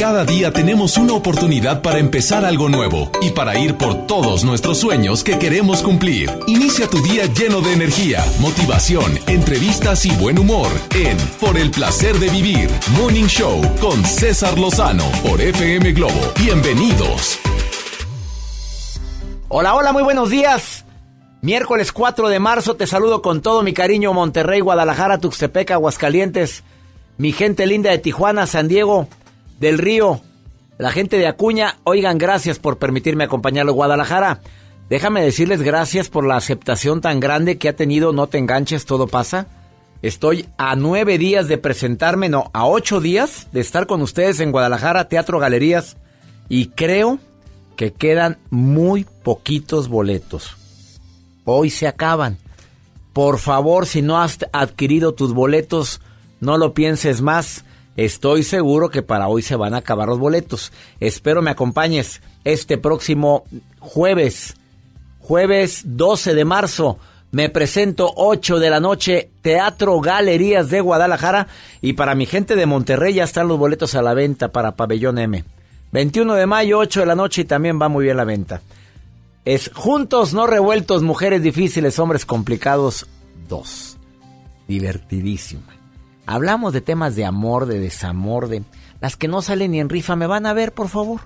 Cada día tenemos una oportunidad para empezar algo nuevo y para ir por todos nuestros sueños que queremos cumplir. Inicia tu día lleno de energía, motivación, entrevistas y buen humor en Por el placer de vivir, Morning Show con César Lozano por FM Globo. Bienvenidos. Hola, hola, muy buenos días. Miércoles 4 de marzo te saludo con todo mi cariño Monterrey, Guadalajara, Tuxtepec, Aguascalientes, mi gente linda de Tijuana, San Diego, del Río, la gente de Acuña. Oigan, gracias por permitirme acompañarlo Guadalajara. Déjame decirles gracias por la aceptación tan grande que ha tenido No Te Enganches, Todo Pasa. Estoy a nueve días de presentarme, no, a ocho días de estar con ustedes en Guadalajara, Teatro Galerías, y creo que quedan muy poquitos boletos. Hoy se acaban. Por favor, si no has adquirido tus boletos, no lo pienses más. Estoy seguro que para hoy se van a acabar los boletos. Espero me acompañes este próximo jueves, jueves 12 de marzo. Me presento 8 de la noche, Teatro Galerías de Guadalajara. Y para mi gente de Monterrey ya están los boletos a la venta para Pabellón M. 21 de mayo, 8 de la noche y también va muy bien la venta. Es Juntos, no revueltos, mujeres difíciles, hombres complicados 2. Divertidísima. Hablamos de temas de amor, de desamor, de las que no salen ni en rifa. ¿Me van a ver, por favor?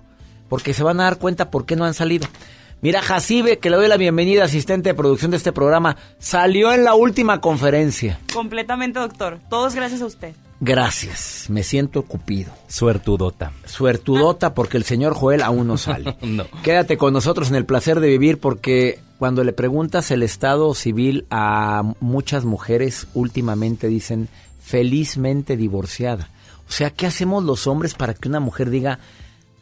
Porque se van a dar cuenta por qué no han salido. Mira, Jacibe, que le doy la bienvenida, asistente de producción de este programa, salió en la última conferencia. Completamente, doctor. Todos gracias a usted. Gracias, me siento cupido. Suertudota. Suertudota porque el señor Joel aún no sale. no. Quédate con nosotros en el placer de vivir porque cuando le preguntas el estado civil a muchas mujeres últimamente dicen felizmente divorciada. O sea, ¿qué hacemos los hombres para que una mujer diga,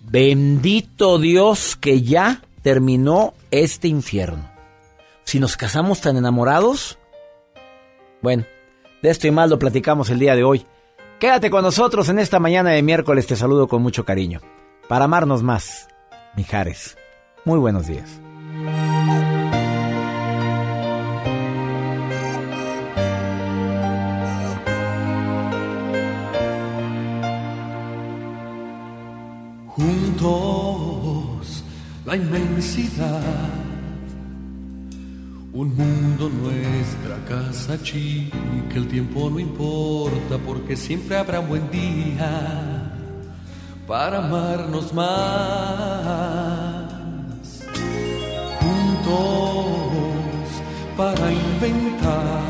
bendito Dios que ya terminó este infierno? Si nos casamos tan enamorados, bueno, de esto y más lo platicamos el día de hoy. Quédate con nosotros en esta mañana de miércoles, te saludo con mucho cariño. Para amarnos más, Mijares. Muy buenos días. La inmensidad. Un mundo nuestra casa chica, el tiempo no importa porque siempre habrá buen día para amarnos más. Juntos para inventar,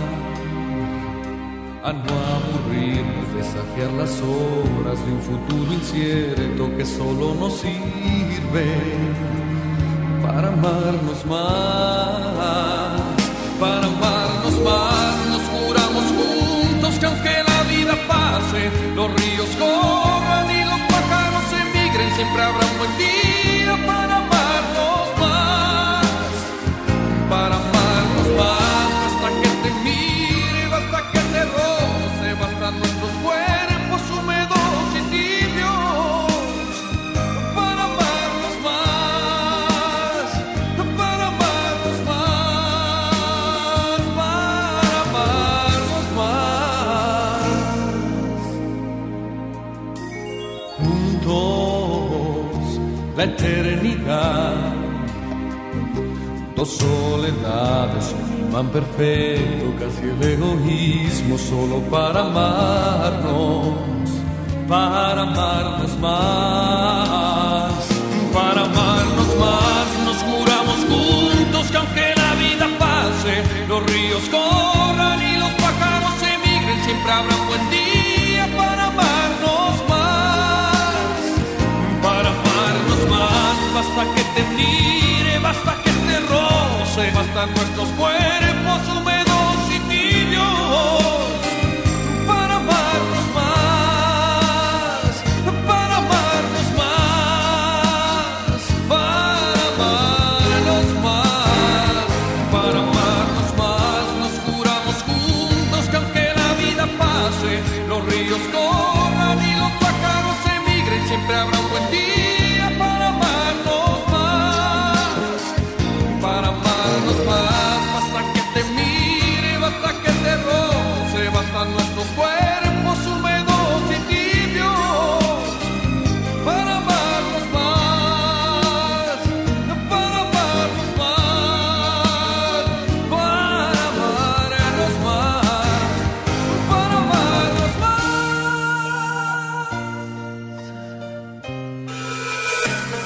a no aburrirnos, desafiar las horas de un futuro incierto que solo nos sirve para amarnos más, para amarnos más, nos juramos juntos que aunque la vida pase, los ríos corran y los pájaros emigren, siempre habrá un buen día eternidad, dos soledades, un imán perfecto, casi el egoísmo solo para amarnos para amarnos más, para amarnos más, nos juramos juntos que aunque la vida pase, los roce, bastan nuestros cuerpos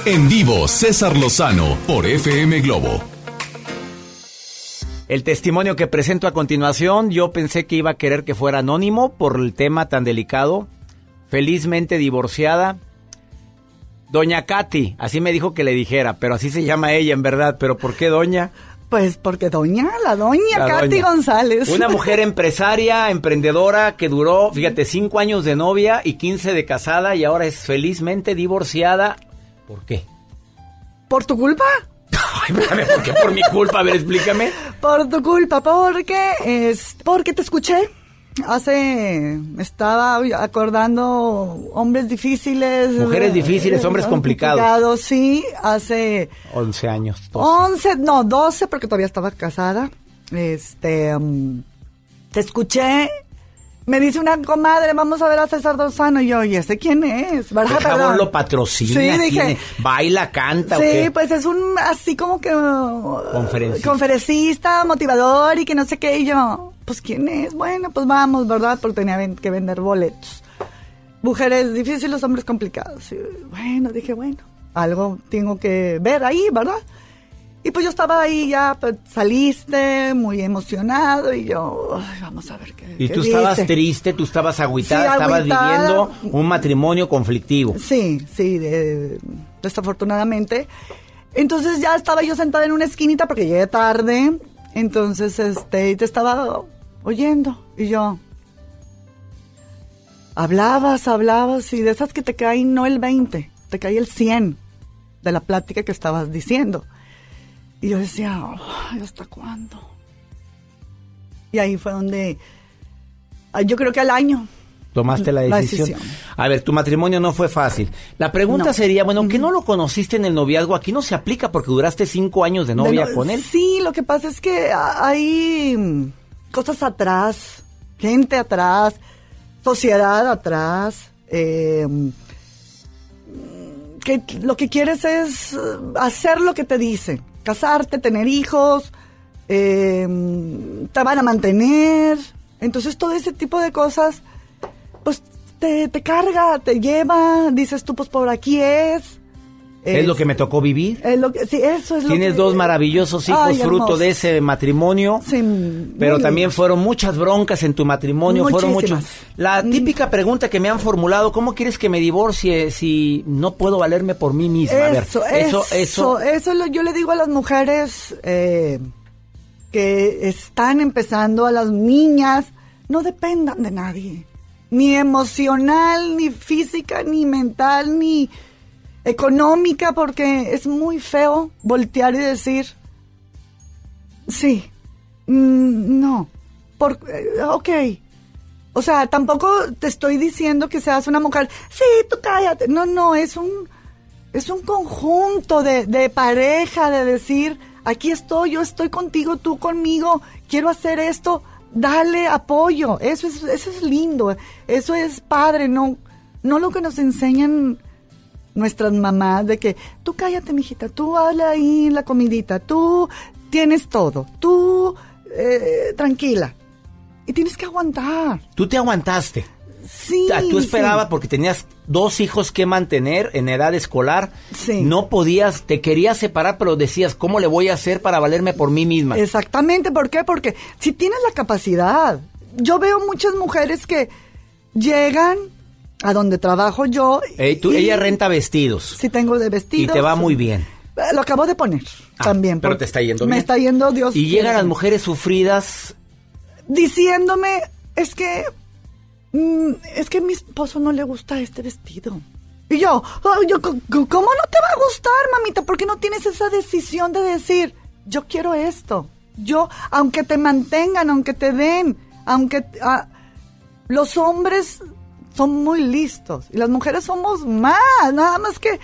En vivo, César Lozano por FM Globo. El testimonio que presento a continuación, yo pensé que iba a querer que fuera anónimo por el tema tan delicado. Felizmente divorciada. Doña Katy, así me dijo que le dijera, pero así se llama ella en verdad. ¿Pero por qué doña? Pues porque doña, la doña La Katy doña. González. Una mujer empresaria, emprendedora, que duró, fíjate, cinco años de novia y 15 de casada y ahora es felizmente divorciada. ¿Por qué? ¿Por tu culpa? Ay, espérame, ¿por qué por mi culpa? A ver, explícame. Por tu culpa, porque es porque te escuché. Hace estaba acordando hombres difíciles, Mujeres eh, difíciles, hombres complicados. Sí, hace 11 años. 12. 11, no, 12 porque todavía estaba casada. Este, mm, te escuché. Me dice una comadre, vamos a ver a César Dosano. Y yo, ¿y ese quién es? El jabón lo patrocina. Sí, dije. tiene- baila, canta. ¿o Sí, qué? pues es un así como que uh, Conferencista. conferencista, motivador y que no sé qué. Y yo, pues quién es, bueno, pues vamos, ¿verdad? Porque tenía que vender boletos. Mujeres difíciles, hombres complicados. Y, bueno, dije, bueno, algo tengo que ver ahí, ¿verdad? Y pues yo estaba ahí ya, pues, saliste muy emocionado y yo, ay, vamos a ver qué. Y qué tú estabas triste, tú estabas agüitada, Sí, estabas viviendo un matrimonio conflictivo. Sí, sí, de- desafortunadamente. Entonces ya estaba yo sentada en una esquinita porque llegué tarde. Entonces, este, te estaba oyendo. Y yo. Hablabas, hablabas, y de esas que te caen no el 20, te cae el 100 de la plática que estabas diciendo. Y yo decía, "Ay, ¿hasta cuándo? Y ahí fue donde. ah, Yo creo que al año. Tomaste la La decisión. A ver, tu matrimonio no fue fácil. La pregunta No. sería, bueno, aunque no lo conociste en el noviazgo, aquí no se aplica porque duraste cinco años de novia De no- con él. Sí, lo que pasa es que hay mm, cosas atrás, gente atrás, sociedad atrás, eh, mm, que lo que quieres es eh, hacer lo que te dice, casarte, tener hijos, eh, te van a mantener, entonces todo ese tipo de cosas, pues te, te carga, te lleva, dices tú, pues por aquí es. Es lo que me tocó vivir. Es lo que, sí, eso es lo Tienes que- dos maravillosos hijos Ay, fruto de ese matrimonio. Sí, Pero también fueron muchas broncas en tu matrimonio, fueron muchos. Muchísimas. La típica pregunta que me han formulado, ¿cómo quieres que me divorcie si no puedo valerme por mí misma? A ver, Eso, eso, eso, eso. eso lo- yo le digo a las mujeres eh, que están empezando, a las niñas, no dependan de nadie, ni emocional, ni física, ni mental, ni económica, porque es muy feo voltear y decir, sí, mm, no, por, eh, ok. O sea, tampoco te estoy diciendo que seas una mujer, sí, tú cállate. No, no, es un, es un conjunto de, de pareja, de decir, aquí estoy, yo estoy contigo, tú conmigo, quiero hacer esto, dale apoyo. Eso es, eso es lindo, eso es padre, no, no lo que nos enseñan nuestras mamás de que tú cállate, mijita, tú habla ahí en la comidita, tú tienes todo, tú eh, tranquila. Y tienes que aguantar. Tú te aguantaste. Sí. Ah, Tú esperabas sí. porque tenías dos hijos que mantener en edad escolar. Sí. No podías, te querías separar, pero decías, ¿cómo le voy a hacer para valerme por mí misma? Exactamente, ¿por qué? Porque si tienes la capacidad, yo veo muchas mujeres que llegan a donde trabajo yo. Ey, tú- y- ella renta vestidos. Sí, tengo de vestidos. Y te va muy bien. Eh, Lo acabo de poner Ah, también. pero te está yendo Me bien. está yendo Dios. Y llegan las mujeres sufridas. diciéndome, es que, mm, es que a mi esposo no le gusta este vestido. Y yo, "Oh, yo, ¿cómo no te va a gustar, mamita? ¿Por qué no tienes esa decisión de decir, yo quiero esto? Yo, aunque te mantengan, aunque te den, aunque... ah, los hombres son muy listos y las mujeres somos más, nada más que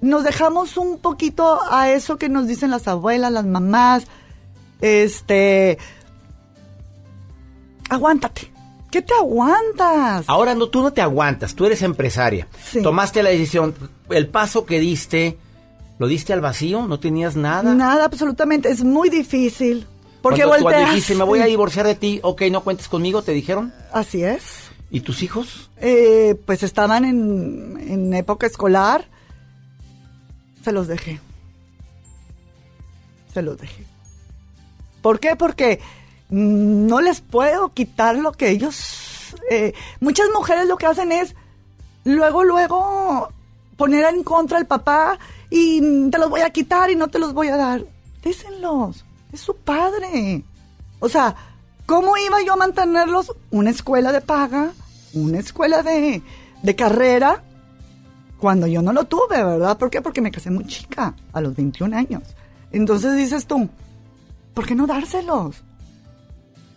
nos dejamos un poquito a eso que nos dicen las abuelas, las mamás, este, aguántate. ¿Qué te aguantas? Ahora no, tú no te aguantas, tú eres empresaria. Sí. Tomaste la decisión, el paso que diste, ¿lo diste al vacío? ¿No tenías nada? Nada, absolutamente. Es muy difícil. Porque Cuando, cuando volteas. dijiste, me voy a divorciar de ti, ok, no cuentes conmigo, ¿te dijeron? Así es. ¿Y tus hijos? Eh, pues estaban en, en época escolar. se los dejé. Se los dejé. ¿Por qué? Porque no les puedo quitar lo que ellos... Eh, muchas mujeres lo que hacen es luego, luego poner en contra al papá y te los voy a quitar y no te los voy a dar. Désenlos. Es su padre. O sea, ¿cómo iba yo a mantenerlos? Una escuela de paga, una escuela de, de carrera, cuando yo no lo tuve, ¿verdad? ¿Por qué? Porque me casé muy chica, a los 21 años. Entonces dices tú, ¿por qué no dárselos?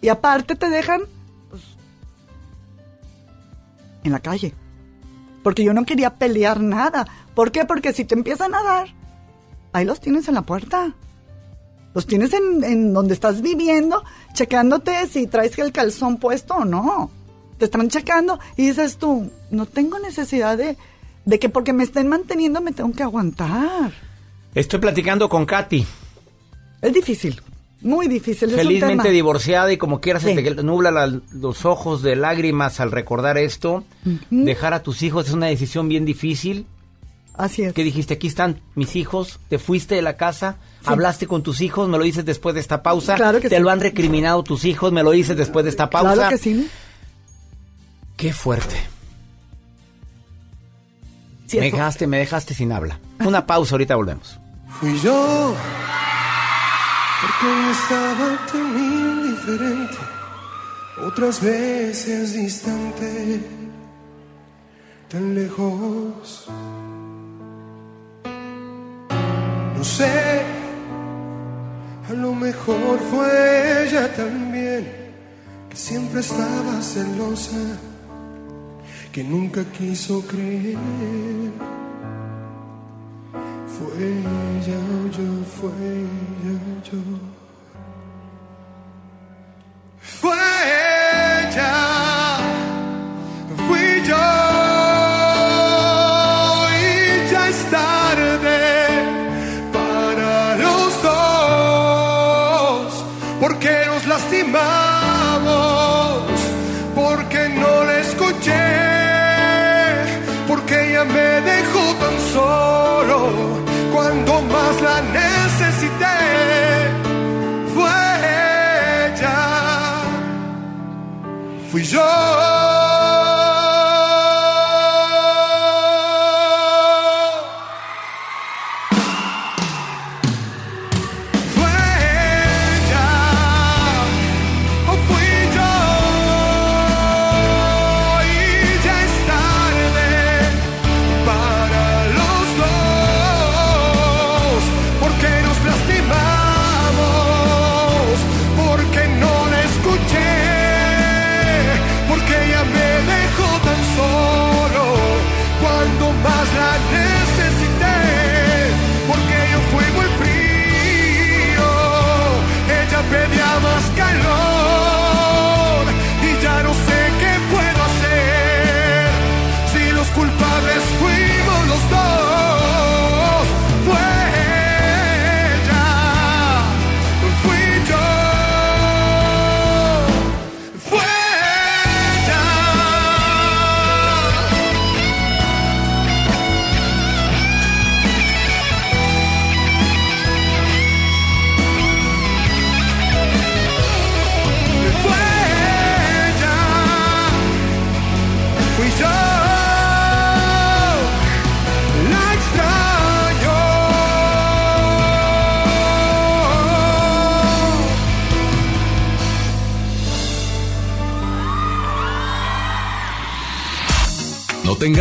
Y aparte te dejan pues, en la calle. Porque yo no quería pelear nada. ¿Por qué? Porque si te empiezan a dar, ahí los tienes en la puerta. Los tienes en, donde estás viviendo, checándote si traes el calzón puesto o no. Te están checando y dices tú, no tengo necesidad de, de que porque me estén manteniendo me tengo que aguantar. Estoy platicando con Katy. Es difícil, muy difícil. Felizmente divorciada y como quieras se te nubla los ojos de lágrimas al recordar esto. Dejar a tus hijos es una decisión bien difícil. Así es. ¿Qué dijiste? Aquí están mis hijos. Te fuiste de la casa. Hablaste con tus hijos. Me lo dices después de esta pausa. Claro que Te lo han recriminado tus hijos. Me lo dices después de esta pausa. Claro que sí. Qué fuerte. me dejaste, me dejaste sin habla. Una pausa, ahorita volvemos. Fui yo, porque estaba tan indiferente, otras veces distante, tan lejos. No sé, a lo mejor fue ella también, que siempre estaba celosa que nunca quiso creer. Fue ella o yo, fue ella o yo. Fue ella, fui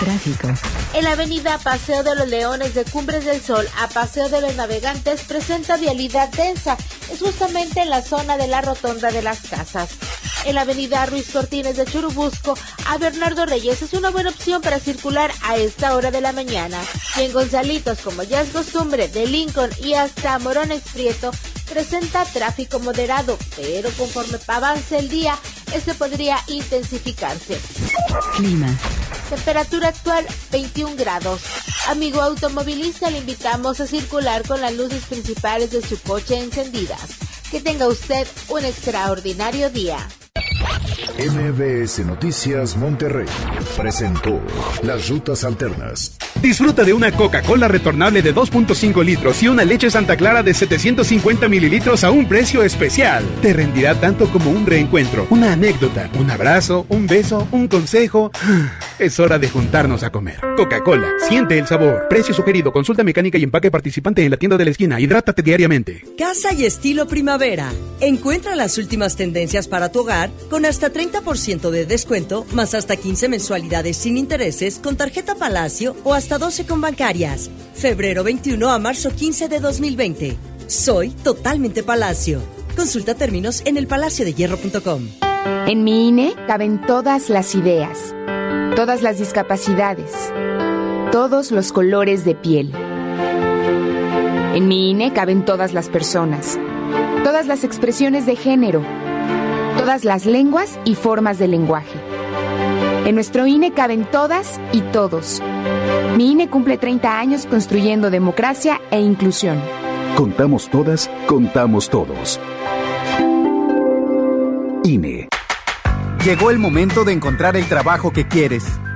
Tráfico. En la avenida Paseo de los Leones de Cumbres del Sol a Paseo de los Navegantes presenta vialidad densa. Es justamente en la zona de la Rotonda de las Casas. En la avenida Ruiz Cortines de Churubusco a Bernardo Reyes es una buena opción para circular a esta hora de la mañana. Y en Gonzalitos, como ya es costumbre, de Lincoln y hasta Morones Prieto, presenta tráfico moderado, pero conforme avance el día, este podría intensificarse. Clima. Temperatura actual 21 grados. Amigo automovilista, le invitamos a circular con las luces principales de su coche encendidas. Que tenga usted un extraordinario día. MBS Noticias Monterrey presentó Las Rutas Alternas. Disfruta de una Coca-Cola retornable de 2.5 litros y una leche Santa Clara de 750 mililitros a un precio especial. Te rendirá tanto como un reencuentro, una anécdota, un abrazo, un beso, un consejo. Es hora de juntarnos a comer. Coca-Cola, siente el sabor. Precio sugerido, consulta mecánica y empaque participante en la tienda de la esquina. Hidrátate diariamente. Casa y estilo primavera. Encuentra las últimas tendencias para tu hogar con hasta 30% de descuento, más hasta 15 mensualidades sin intereses con tarjeta Palacio o hasta 12 con bancarias. Febrero 21 a marzo 15 de 2020. Soy totalmente Palacio. Consulta términos en elpalaciodehierro.com. En mi INE caben todas las ideas, todas las discapacidades, todos los colores de piel. En mi INE caben todas las personas, todas las expresiones de género, todas las lenguas y formas de lenguaje. En nuestro INE caben todas y todos. Mi INE cumple 30 años construyendo democracia e inclusión. Contamos todas, contamos todos. INE. Llegó el momento de encontrar el trabajo que quieres.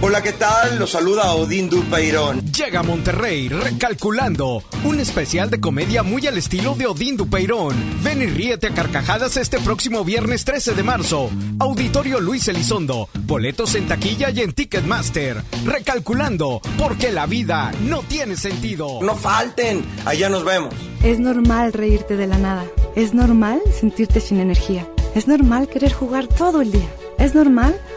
Hola, ¿qué tal? Los saluda Odín Dupeirón. Llega a Monterrey recalculando. Un especial de comedia muy al estilo de Odín Dupeirón. Ven y ríete a carcajadas este próximo viernes 13 de marzo. Auditorio Luis Elizondo. Boletos en taquilla y en Ticketmaster. Recalculando, porque la vida no tiene sentido. No falten, allá nos vemos. Es normal reírte de la nada. Es normal sentirte sin energía. Es normal querer jugar todo el día. Es normal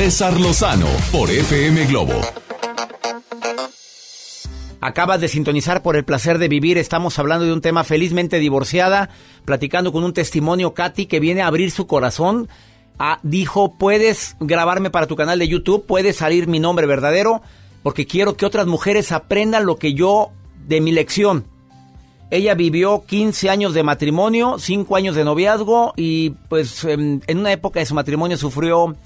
César Lozano por FM Globo. Acabas de sintonizar por el placer de vivir. Estamos hablando de un tema felizmente divorciada, platicando con un testimonio, Katy, que viene a abrir su corazón. Ah, dijo, puedes grabarme para tu canal de YouTube, puede salir mi nombre verdadero, porque quiero que otras mujeres aprendan lo que yo de mi lección. Ella vivió 15 años de matrimonio, 5 años de noviazgo y pues en, en una época de su matrimonio sufrió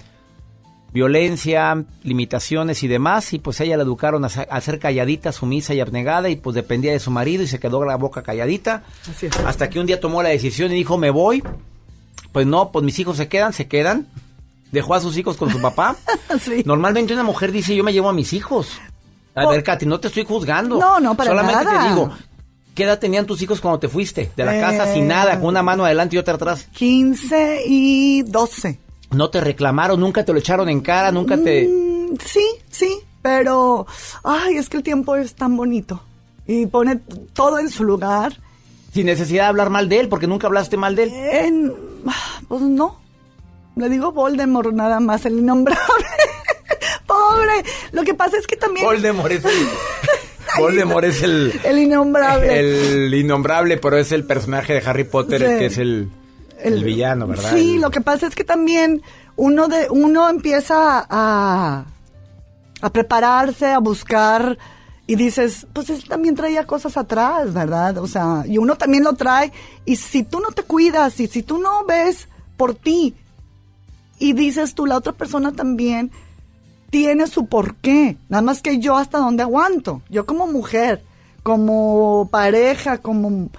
violencia, limitaciones y demás, y pues ella la educaron a, ser calladita, sumisa y abnegada, y pues dependía de su marido y se quedó la boca calladita, Así es. hasta que un día tomó la decisión y dijo, me voy, pues no, pues mis hijos se quedan, se quedan, dejó a sus hijos con su papá. Normalmente una mujer dice, yo me llevo a mis hijos. A ver, Katy, no te estoy juzgando. No, no, para Solamente nada. te digo, ¿qué edad tenían tus hijos cuando te fuiste? De la casa sin Eh. nada, con una mano adelante y otra atrás. 15 y 12. No te reclamaron, nunca te lo echaron en cara, nunca te... Mm, sí, sí, pero ay, es que el tiempo es tan bonito y pone todo en su lugar. Sin necesidad de hablar mal de él, porque nunca hablaste mal de él. En- pues no. Le digo Voldemort nada más, el innombrable. Pobre. Lo que pasa es que también Voldemort es el... Voldemort es el... el innombrable. El innombrable, pero es el personaje de Harry Potter Sí. que es el, el, villano, ¿verdad? Sí, El- lo que pasa es que también uno de uno empieza a, a prepararse, a buscar Y dices, pues él también traía cosas atrás, ¿verdad? O sea, y uno también lo trae. Y si tú no te cuidas y si tú no ves por ti y dices tú, la otra persona también tiene su porqué. Nada más que yo hasta dónde aguanto. Yo como mujer, como pareja, como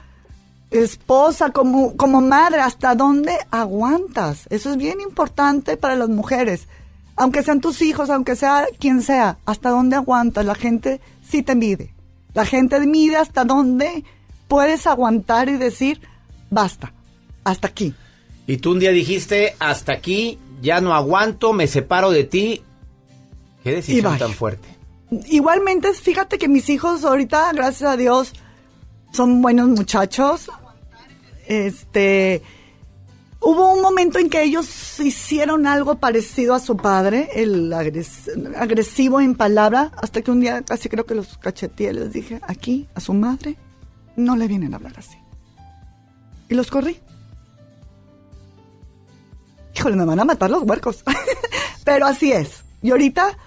esposa, como, como madre, hasta dónde aguantas. Eso es bien importante para las mujeres. Aunque sean tus hijos, aunque sea quien sea, hasta dónde aguantas. La gente sí te mide. La gente mide hasta dónde puedes aguantar y decir, basta, hasta aquí. Y tú un día dijiste, hasta aquí, ya no aguanto, me separo de ti. Qué decisión tan fuerte. Igualmente, fíjate que mis hijos ahorita, gracias a Dios, son buenos muchachos. Este, hubo un momento en que ellos hicieron algo parecido a su padre, el agres- agresivo en palabra, hasta que un día casi creo que los cacheteé, les dije, aquí, a su madre, no le vienen a hablar así. Y los corrí. Híjole, me van a matar los huercos. Pero así es. Y ahorita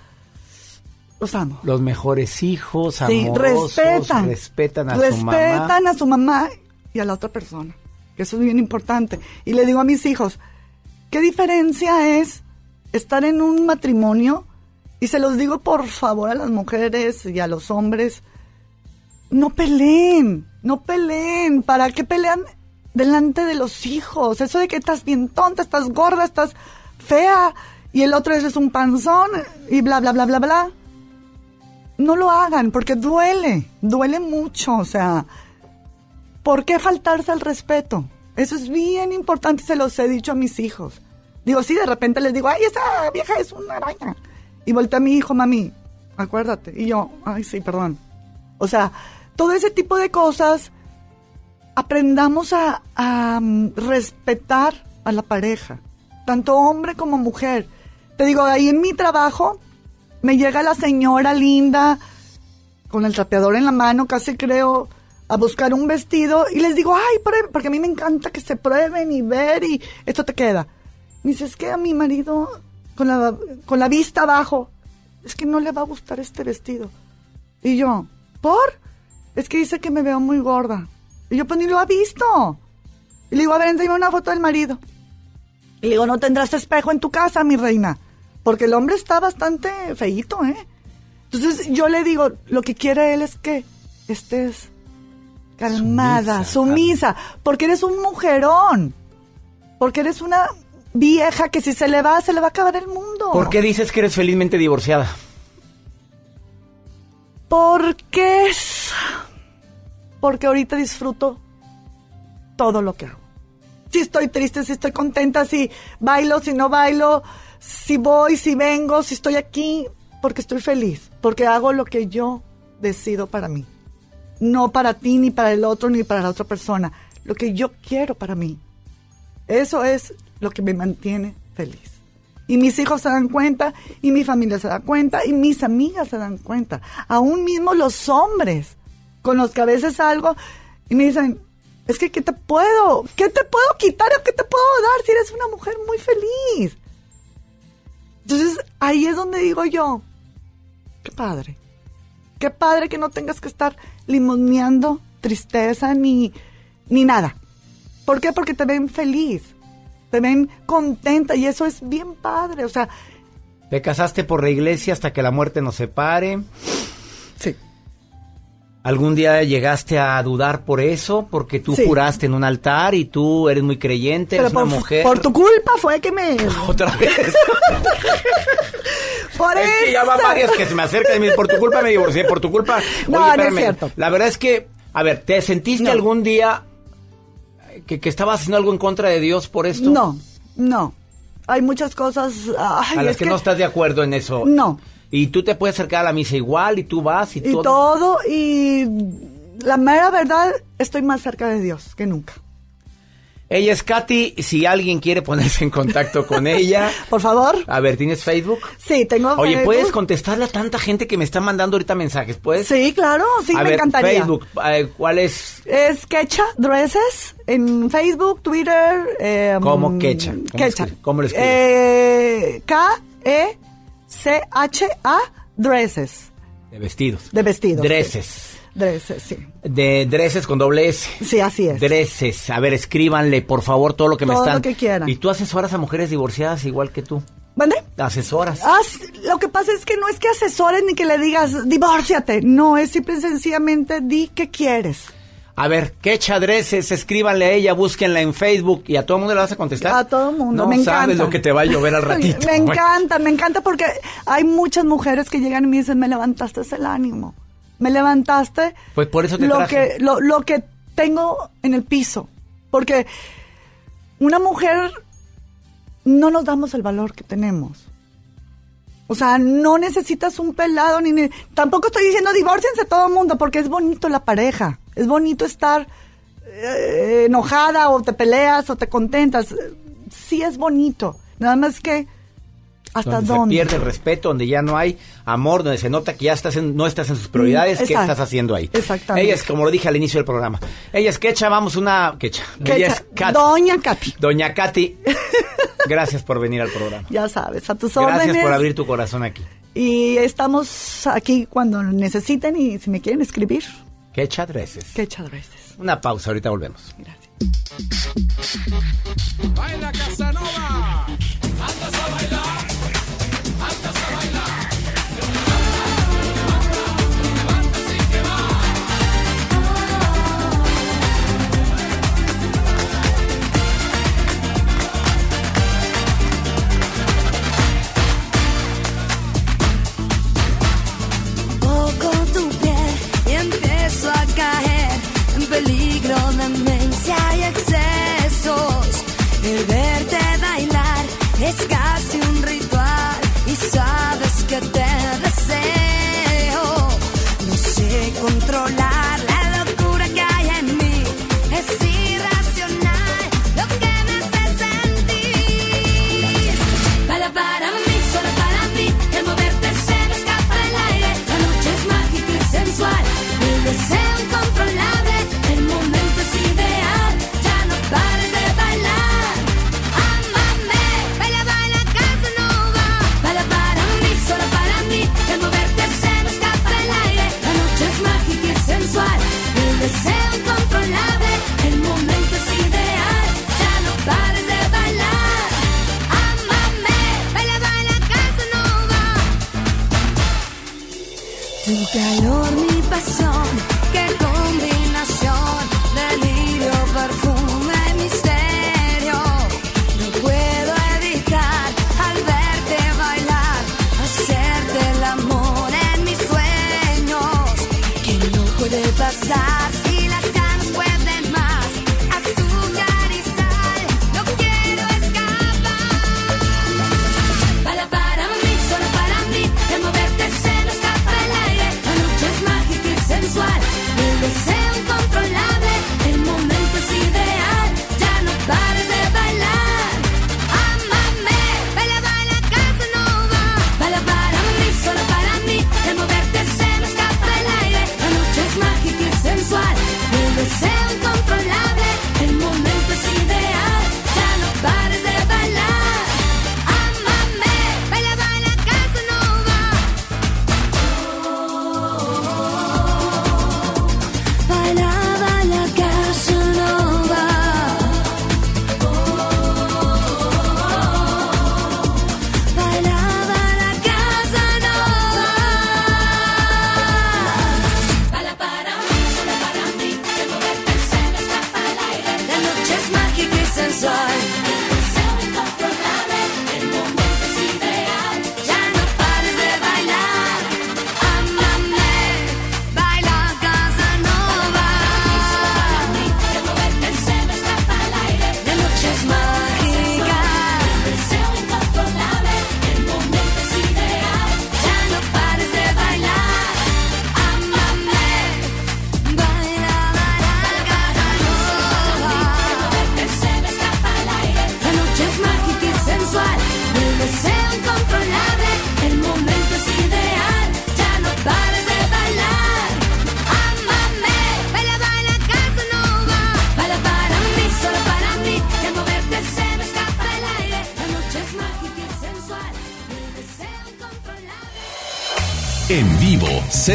los amo. Los mejores hijos, Sí, amorosos, respetan. respetan a su respetan mamá. a su mamá y a la otra persona. Eso es bien importante. Y le digo a mis hijos, ¿qué diferencia es estar en un matrimonio? Y se los digo por favor a las mujeres y a los hombres, no peleen, no peleen. ¿Para qué pelean delante de los hijos? Eso de que estás bien tonta, estás gorda, estás fea y el otro es un panzón y bla, bla, bla, bla, bla no lo hagan porque duele, duele mucho, o sea, ¿por qué faltarse al respeto? Eso es bien importante, se los he dicho a mis hijos. Digo, sí, de repente les digo, ay, esa vieja es una araña. Y voltea a mi hijo, mami, acuérdate. Y yo, ay, sí, perdón. O sea, todo ese tipo de cosas, aprendamos a, mm, respetar a la pareja, tanto hombre como mujer. Te digo, ahí en mi trabajo, me llega la señora linda con el trapeador en la mano, casi creo, a buscar un vestido y les digo, ay, pruebe", porque a mí me encanta que se prueben y ver y esto te queda. Me dice, es que a mi marido con la, con la vista abajo, es que no le va a gustar este vestido. Y yo, ¿por? Es que dice que me veo muy gorda. Y yo, pues ni lo ha visto. Y le digo, a ver, enséñame una foto del marido. Y le digo, no tendrás espejo en tu casa, mi reina. Porque el hombre está bastante feíto, ¿eh? Entonces yo le digo, lo que quiere él es que estés calmada, sumisa, porque eres un mujerón. Porque eres una vieja que si se le va, se le va a acabar el mundo. ¿Por qué dices que eres felizmente divorciada? Porque es... Porque ahorita disfruto todo lo que hago. Si estoy triste, si estoy contenta, si bailo, si no bailo, si voy, si vengo, si estoy aquí, porque estoy feliz, porque hago lo que yo decido para mí. No para ti, ni para el otro, ni para la otra persona. Lo que yo quiero para mí. Eso es lo que me mantiene feliz. Y mis hijos se dan cuenta, y mi familia se da cuenta, y mis amigas se dan cuenta. Aún mismo los hombres, con los que a veces salgo, y me dicen, es que ¿qué te puedo? ¿Qué te puedo quitar o qué te puedo dar si eres una mujer muy feliz? Entonces ahí es donde digo yo, qué padre. Qué padre que no tengas que estar limoneando tristeza ni, ni nada. ¿Por qué? Porque te ven feliz, te ven contenta y eso es bien padre. O sea, Te casaste por la iglesia hasta que la muerte nos separe. Sí. ¿Algún día llegaste a dudar por eso? Porque tú Sí. juraste en un altar y tú eres muy creyente, pero eres una mujer. por tu culpa fue que me... Otra vez. Por Es que ya van eso. varias que se me acercan y me dicen, por tu culpa me divorcié, por tu culpa. No, no es cierto. La verdad es que, a ver, ¿te sentiste algún día que, que estabas haciendo algo en contra de Dios por esto? No, no. Hay muchas cosas... ay, a las es que, no estás de acuerdo en eso. No. Y tú te puedes acercar a la misa igual y tú vas y, Y todo. todo, y la mera verdad, estoy más cerca de Dios que nunca. Ella es Katy, si alguien quiere ponerse en contacto con ella. Por favor. A ver, ¿tienes Facebook? Sí, tengo Oye, Facebook. ¿puedes contestarle a tanta gente que me está mandando ahorita mensajes? ¿Puedes? Sí, claro, sí, a me ver, encantaría. Facebook, eh, ¿cuál es? Es Quecha Dresses en Facebook, Twitter. Eh, ¿Cómo Quecha? ¿Cómo Quecha. cómo lo escribes? Eh, K-E-C-H-A Dresses. De vestidos. De vestidos. sí. Dresses. Dresses, sí. De dresses con doble S. Sí, así es. Dresses. A ver, escríbanle, por favor, todo lo que me Todo están. lo que quieran. Y tú asesoras a mujeres divorciadas igual que tú. ¿Mande? Asesoras. Ah, lo que pasa es que no es que asesores ni que le digas, divórciate. No, es simple y sencillamente di qué quieres. A ver, ¿qué echa dresses? Escríbanle a ella, búsquenla en Facebook y a todo el mundo le vas a contestar. A todo el mundo, No me sabes lo que te va a llover al ratito. Me encanta, me encanta porque hay muchas mujeres que llegan y me dicen, me levantaste el ánimo. Me levantaste Pues por eso te lo traje. que, lo, lo que tengo en el piso. Porque una mujer no nos damos el valor que tenemos. O sea, no necesitas un pelado ni, ni- tampoco estoy diciendo divórciense todo el mundo porque es bonito la pareja. Es bonito estar eh, enojada o te peleas o te contentas. Sí es bonito. Nada más que hasta donde dónde. se pierde el respeto, donde ya no hay amor, donde se nota que ya estás en- no estás en sus prioridades, Mm, ¿qué estás haciendo ahí? Exactamente. Ella es, como lo dije al inicio del programa, ella es Quecha, vamos una... Quecha. Quecha. Ella es Kat- Doña Katy. Doña Katy, gracias por venir al programa. Ya sabes, a tus Gracias órdenes. por abrir tu corazón aquí. Y estamos aquí cuando necesiten y si me quieren escribir, Quecha Dresses. que veces. Una pausa, ahorita volvemos. Baila Casanova. Peligro, demencia y excesos. El calor, mi pasión,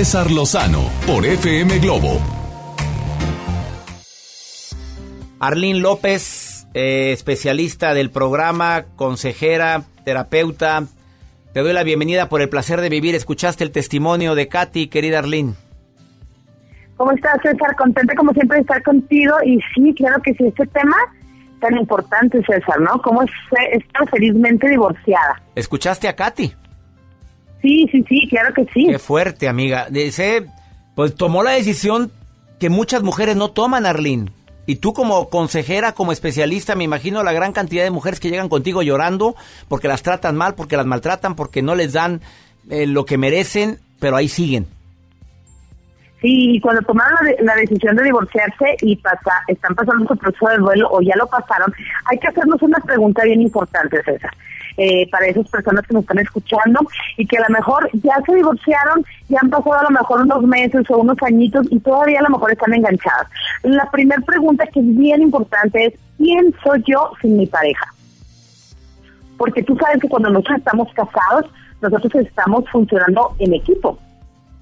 César Lozano por FM Globo. Arlín López, eh, especialista del programa, consejera, terapeuta. Te doy la bienvenida por el placer de vivir. Escuchaste el testimonio de Katy, querida Arlín. ¿Cómo estás, César? Contenta como siempre de estar contigo. Y sí, claro que sí, este tema tan importante, César, ¿no? ¿Cómo es estar felizmente divorciada? ¿Escuchaste a Katy? Sí, sí, sí, claro que sí. Qué fuerte, amiga. Dice, pues tomó la decisión que muchas mujeres no toman, Arlín. Y tú como consejera, como especialista, me imagino la gran cantidad de mujeres que llegan contigo llorando porque las tratan mal, porque las maltratan, porque no les dan eh, lo que merecen, pero ahí siguen. Sí, y cuando tomaron la, de- la decisión de divorciarse y pasa, están pasando su proceso de duelo o ya lo pasaron, hay que hacernos una pregunta bien importante, César. Eh, para esas personas que nos están escuchando y que a lo mejor ya se divorciaron, ya han pasado a lo mejor unos meses o unos añitos y todavía a lo mejor están enganchadas. La primera pregunta que es bien importante es, ¿quién soy yo sin mi pareja? Porque tú sabes que cuando nosotros estamos casados, nosotros estamos funcionando en equipo,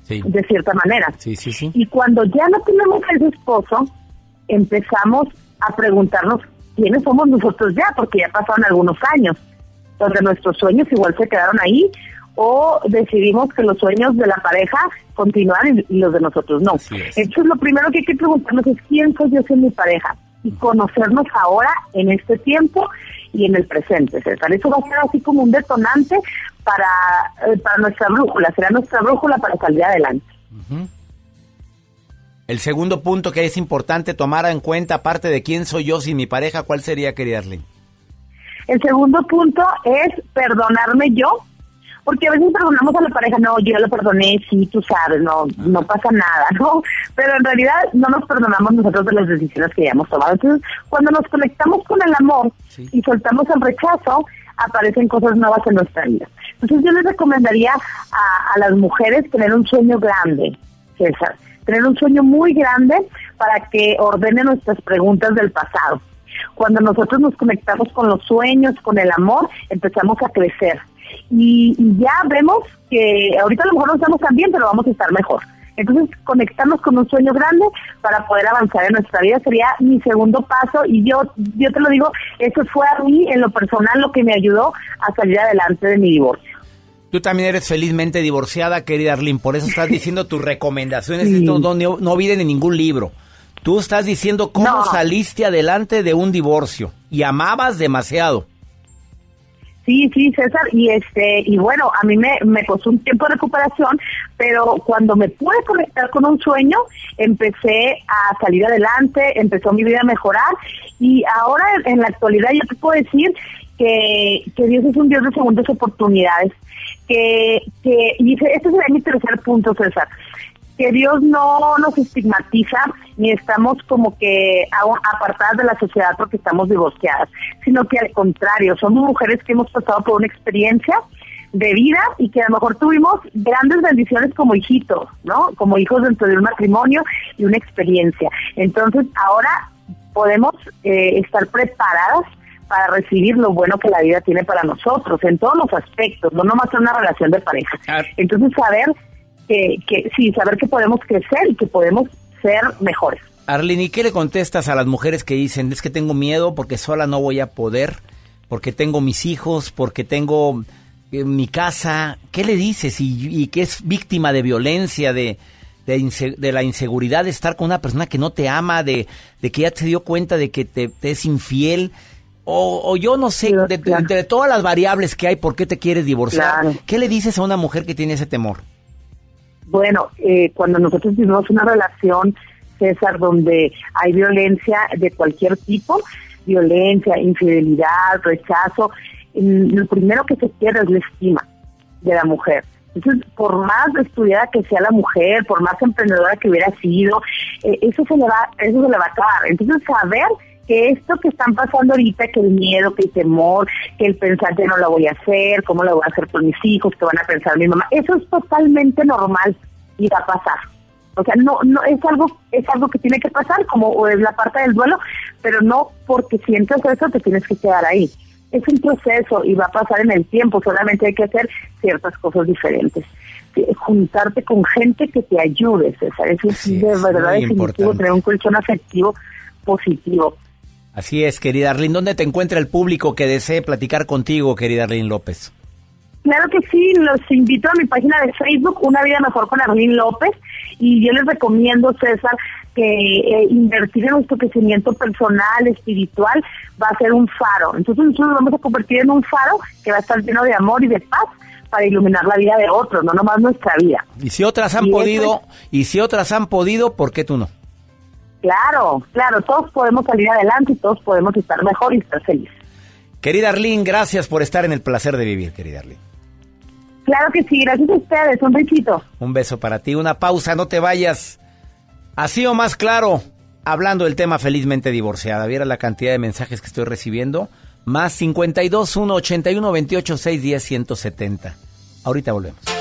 Sí. de cierta manera. Sí, sí, sí. Y cuando ya no tenemos ese esposo, empezamos a preguntarnos quiénes somos nosotros ya, porque ya pasaron algunos años, donde nuestros sueños igual se quedaron ahí, o decidimos que los sueños de la pareja continúan y, los de nosotros no. Entonces lo primero que hay que preguntarnos es quién soy yo sin mi pareja y conocernos ahora en este tiempo y en el presente, César. Eso va a ser así como un detonante para, eh, para nuestra brújula, será nuestra brújula para salir adelante. El segundo punto que es importante tomar en cuenta, aparte de quién soy yo sin mi pareja, ¿cuál sería, querida Arlene? El segundo punto es perdonarme yo, porque a veces perdonamos a la pareja, no, yo ya lo perdoné, sí, tú sabes, no, no pasa nada, ¿no? Pero en realidad no nos perdonamos nosotros de las decisiones que ya hemos tomado. Entonces, cuando nos conectamos con el amor y soltamos el rechazo, aparecen cosas nuevas en nuestra vida. Entonces yo les recomendaría a, a las mujeres tener un sueño grande, César, tener un sueño muy grande para que ordene nuestras preguntas del pasado. Cuando nosotros nos conectamos con los sueños, con el amor, empezamos a crecer. Y, y ya vemos que ahorita a lo mejor no estamos tan bien, pero vamos a estar mejor. Entonces, conectarnos con un sueño grande para poder avanzar en nuestra vida sería mi segundo paso y yo yo te lo digo, eso fue a mí en lo personal lo que me ayudó a salir adelante de mi divorcio. Tú también eres felizmente divorciada, querida Arlene, por eso estás diciendo tus recomendaciones, esto no, no, no vienen en ningún libro. Tú estás diciendo cómo No. saliste adelante de un divorcio y amabas demasiado. Sí, sí, César, y este, y bueno, a mí me, me costó un tiempo de recuperación, pero cuando me pude conectar con un sueño, empecé a salir adelante, empezó mi vida a mejorar, y ahora en, en la actualidad yo te puedo decir que, que Dios es un Dios de segundas oportunidades, que, que, y ese, este sería mi tercer punto, César, que Dios no nos estigmatiza ni estamos como que a- apartadas de la sociedad porque estamos divorciadas, sino que al contrario, somos mujeres que hemos pasado por una experiencia de vida y que a lo mejor tuvimos grandes bendiciones como hijitos, ¿no? Como hijos dentro de un matrimonio y una experiencia. Entonces, ahora podemos eh, estar preparadas para recibir lo bueno que la vida tiene para nosotros en todos los aspectos, no nomás en una relación de pareja. Entonces, saber que, que sí, saber que podemos crecer y que podemos ser mejores. Arlene, ¿y qué le contestas a las mujeres que dicen, es que tengo miedo porque sola no voy a poder, porque tengo mis hijos, porque tengo eh, mi casa? ¿Qué le dices? Y, y que es víctima de violencia, de, de, la inseguridad de estar con una persona que no te ama, de, de que ya se dio cuenta de que te, te es infiel. O, o yo no sé, de, entre todas las variables que hay, ¿por qué te quieres divorciar? Claro. ¿Qué le dices a una mujer que tiene ese temor? Bueno, eh, cuando nosotros vivimos una relación, César, donde hay violencia de cualquier tipo, violencia, infidelidad, rechazo, lo primero que se pierde es la estima de la mujer. Entonces, por más estudiada que sea la mujer, por más emprendedora que hubiera sido, eh, eso se le va, eso se le va a acabar. Entonces, saber que esto que están pasando ahorita, que el miedo, que el temor, que el pensar que no lo voy a hacer, cómo lo voy a hacer con mis hijos, que van a pensar mi mamá, eso es totalmente normal y va a pasar. O sea, no, no es algo, es algo que tiene que pasar, como es la parte del duelo, pero no porque sientas eso te tienes que quedar ahí. Es un proceso y va a pasar en el tiempo, solamente hay que hacer ciertas cosas diferentes. juntarte con gente que te ayude, César. Eso sí, de es, verdad muy definitivo, importante. tener un colchón afectivo positivo. Así es, querida Arlene. ¿Dónde te encuentra el público que desee platicar contigo, querida Arlene López? Claro que sí, los invito a mi página de Facebook, Una Vida Mejor con Arlene López, y yo les recomiendo, César, que eh, invertir en nuestro crecimiento personal, espiritual, va a ser un faro. Entonces nosotros nos vamos a convertir en un faro que va a estar lleno de amor y de paz para iluminar la vida de otros, no nomás nuestra vida. Y si otras han Y podido, y si otras han podido, ¿por qué tú no? Claro, claro, todos podemos salir adelante y todos podemos estar mejor y estar felices. Querida Arlene, gracias por estar en el placer de vivir, querida Arlene. Claro que sí, gracias a ustedes, un besito. Un beso para ti, una pausa, no te vayas. Así o más claro, hablando del tema felizmente divorciada. Viera la cantidad de mensajes que estoy recibiendo. Más 52 1 81 28 6 10 170. Ahorita volvemos.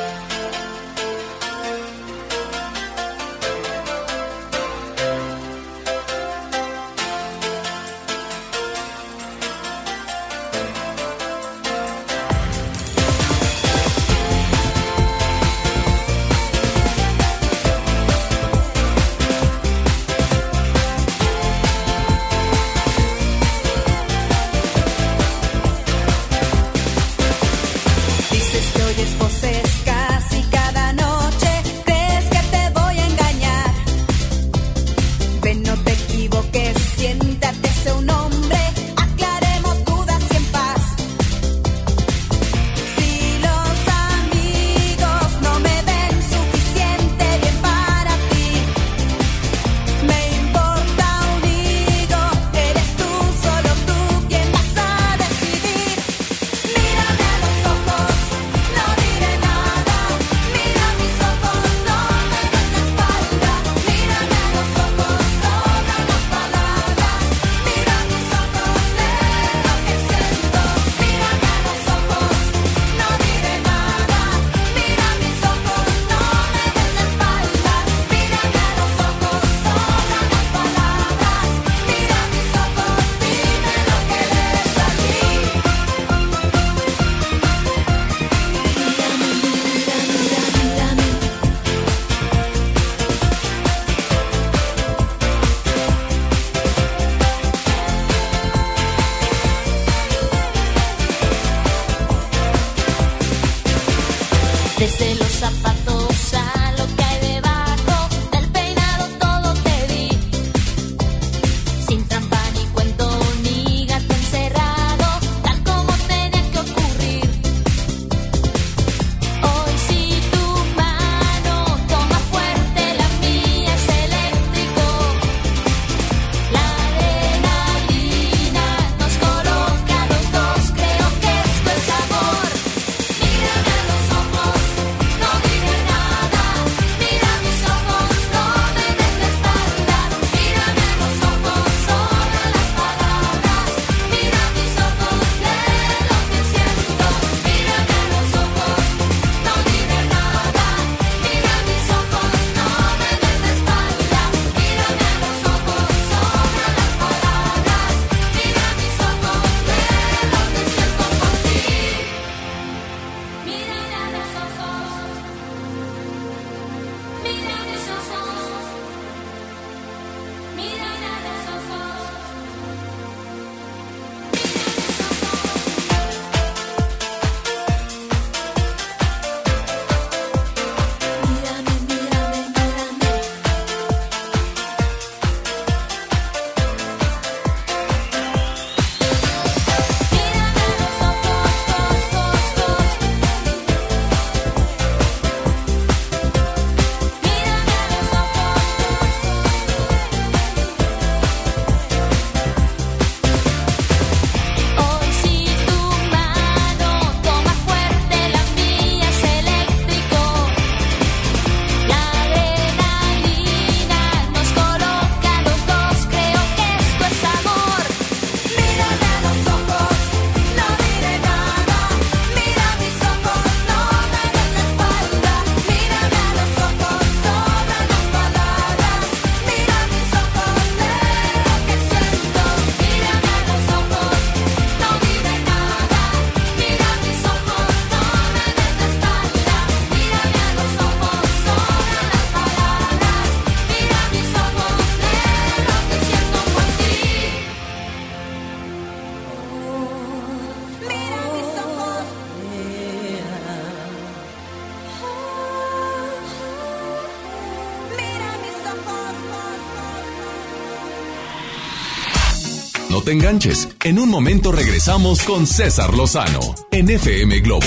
Te enganches. En un momento regresamos con César Lozano en FM Globo.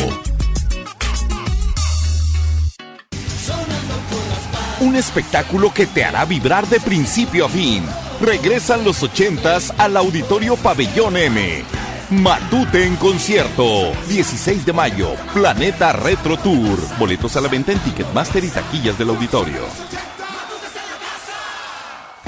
Un espectáculo que te hará vibrar de principio a fin. Regresan los ochentas al Auditorio Pabellón M. Matute en concierto. 16 de mayo. Planeta Retro Tour. Boletos a la venta en Ticketmaster y taquillas del auditorio.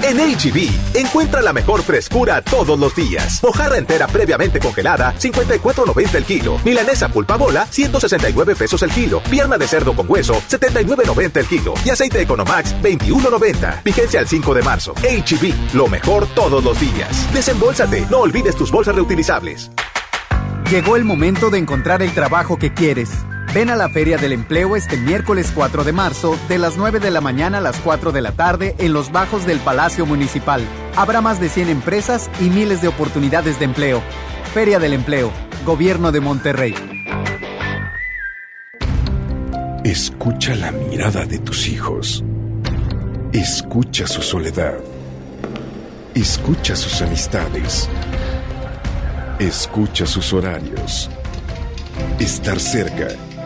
En HB, encuentra la mejor frescura todos los días. Mojarra entera previamente congelada, 54.90 el kilo. Milanesa pulpa bola, 169 pesos el kilo. Pierna de cerdo con hueso, 79.90 el kilo. Y aceite Economax, 21.90. Vigencia al 5 de marzo. HB, lo mejor todos los días. Desembolsate, no olvides tus bolsas reutilizables. Llegó el momento de encontrar el trabajo que quieres. Ven a la Feria del Empleo este miércoles 4 de marzo, de las 9 de la mañana a las 4 de la tarde, en los bajos del Palacio Municipal. Habrá más de 100 empresas y miles de oportunidades de empleo. Feria del Empleo, Gobierno de Monterrey. Escucha la mirada de tus hijos. Escucha su soledad. Escucha sus amistades. Escucha sus horarios. Estar cerca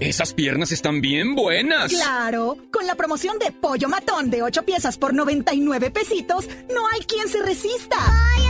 Esas piernas están bien buenas. Claro, con la promoción de pollo matón de 8 piezas por 99 pesitos, no hay quien se resista. Corazón.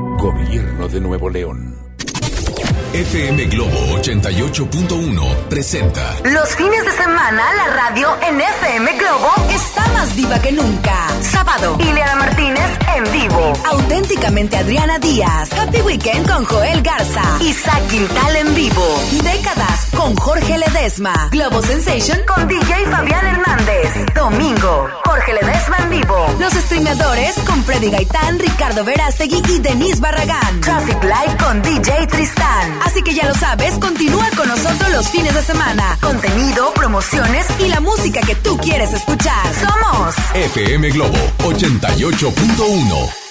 Gobierno de Nuevo León. FM Globo 88.1 presenta Los fines de semana la radio en FM Globo está más viva que nunca. Sábado, Ileana Martínez en vivo. Auténticamente Adriana Díaz. Happy Weekend con Joel Garza. Isaac Quintal en vivo. Décadas con Jorge Ledesma. Globo Sensation con DJ Fabián Hernández. Domingo, Jorge Ledesma en vivo. Los streamadores con Freddy Gaitán, Ricardo Verástegui y Denise Barragán. Traffic Live con DJ Tristán. Así que ya lo sabes, continúa con nosotros los fines de semana. Contenido, promociones y la música que tú quieres escuchar. Somos FM Globo 88.1.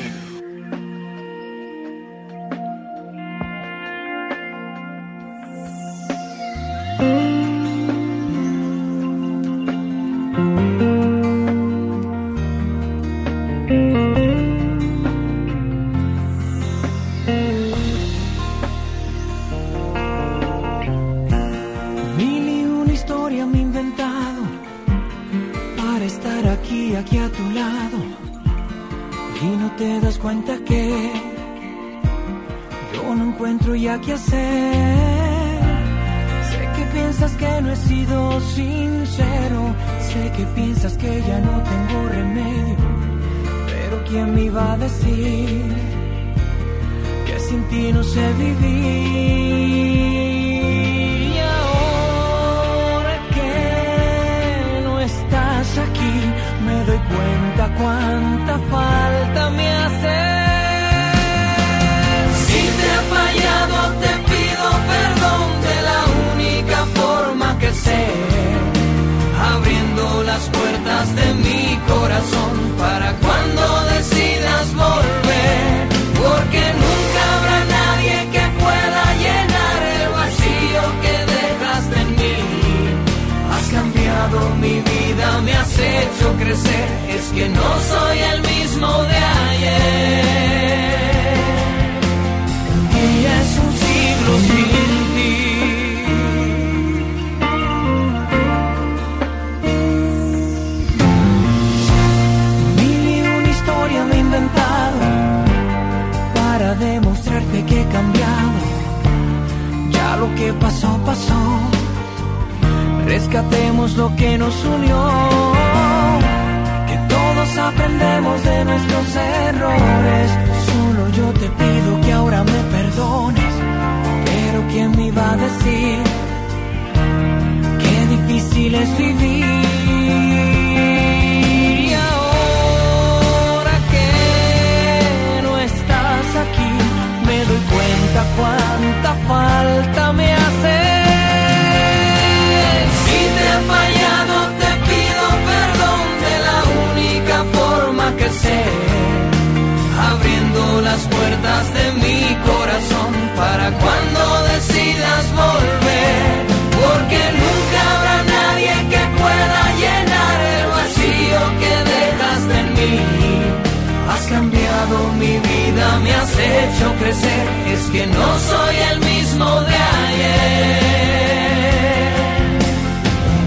me has hecho crecer. Es que no soy el mismo de ayer.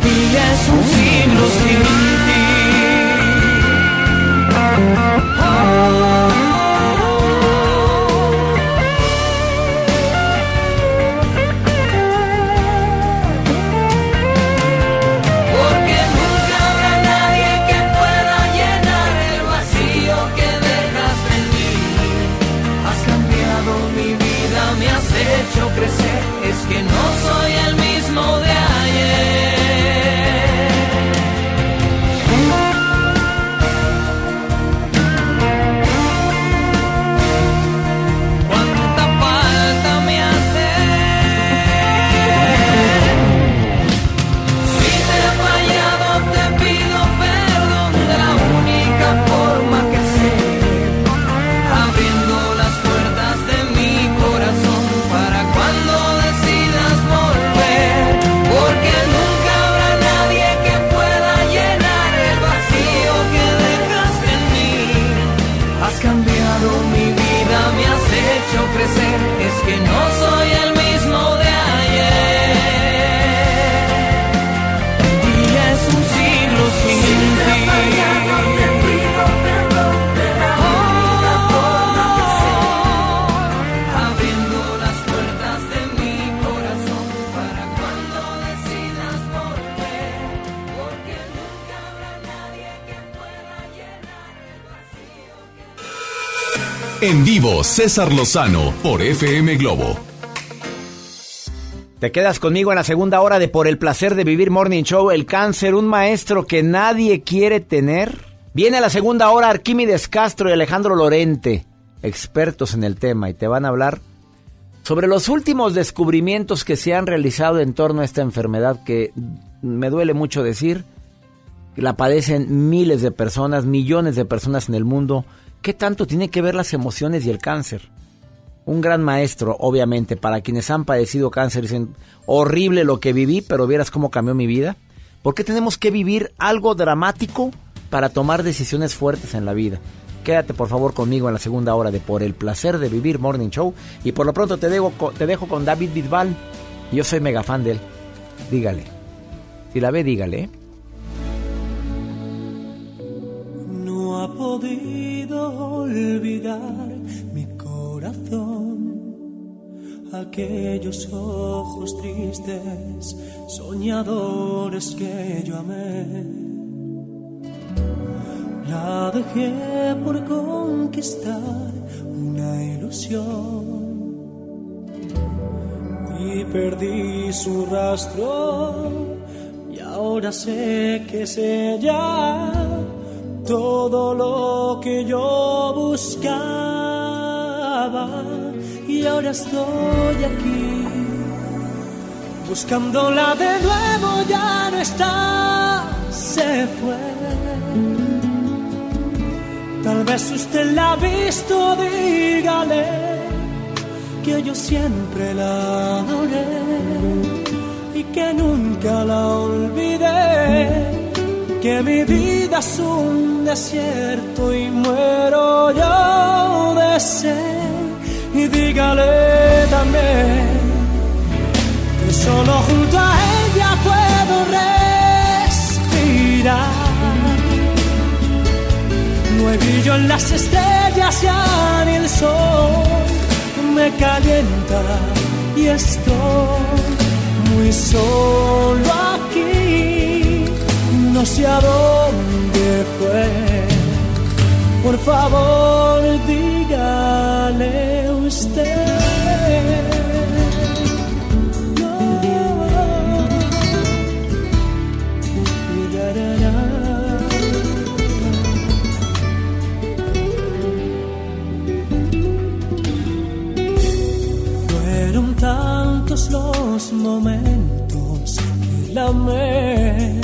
Y es un siglo En vivo, César Lozano por FM Globo. Te quedas conmigo en la segunda hora de Por el placer de vivir Morning Show, el cáncer, un maestro que nadie quiere tener. Viene a la segunda hora Arquímedes Castro y Alejandro Lorente, expertos en el tema, y te van a hablar sobre los últimos descubrimientos que se han realizado en torno a esta enfermedad que me duele mucho decir, la padecen miles de personas, millones de personas en el mundo. ¿Qué tanto tiene que ver las emociones y el cáncer? Un gran maestro, obviamente, para quienes han padecido cáncer, dicen, horrible lo que viví, pero vieras cómo cambió mi vida. ¿Por qué tenemos que vivir algo dramático para tomar decisiones fuertes en la vida? Quédate por favor conmigo en la segunda hora de Por el placer de vivir Morning Show. Y por lo pronto te dejo, te dejo con David Bisbal. Yo soy mega fan de él. Dígale. Si la ve, dígale. ¿eh? No podido olvidar mi corazón, aquellos ojos tristes, soñadores que yo amé. La dejé por conquistar una ilusión. Y perdí su rastro y ahora sé que es ella todo lo que yo buscaba y ahora estoy aquí buscándola de nuevo ya no está se fue. Tal vez usted la ha visto dígale que yo siempre la adoré y que nunca la olvidé que mi vida es un desierto y muero yo de sed. Y dígale también que solo junto a ella puedo respirar. No hay brillo en las estrellas ya ni el sol me calienta y estoy muy solo aquí no sé a dónde fue. Por favor, dígale usted. Fueron tantos los momentos que la amé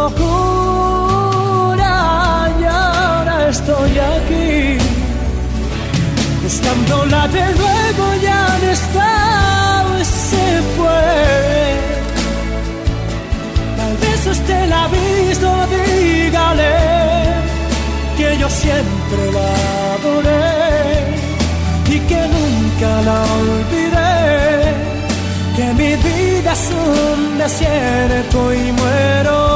estoy aquí buscándola de nuevo ya no está se fue. Tal vez usted la ha visto dígale que yo siempre la adoré y que nunca la olvidé que mi vida es un desierto y muero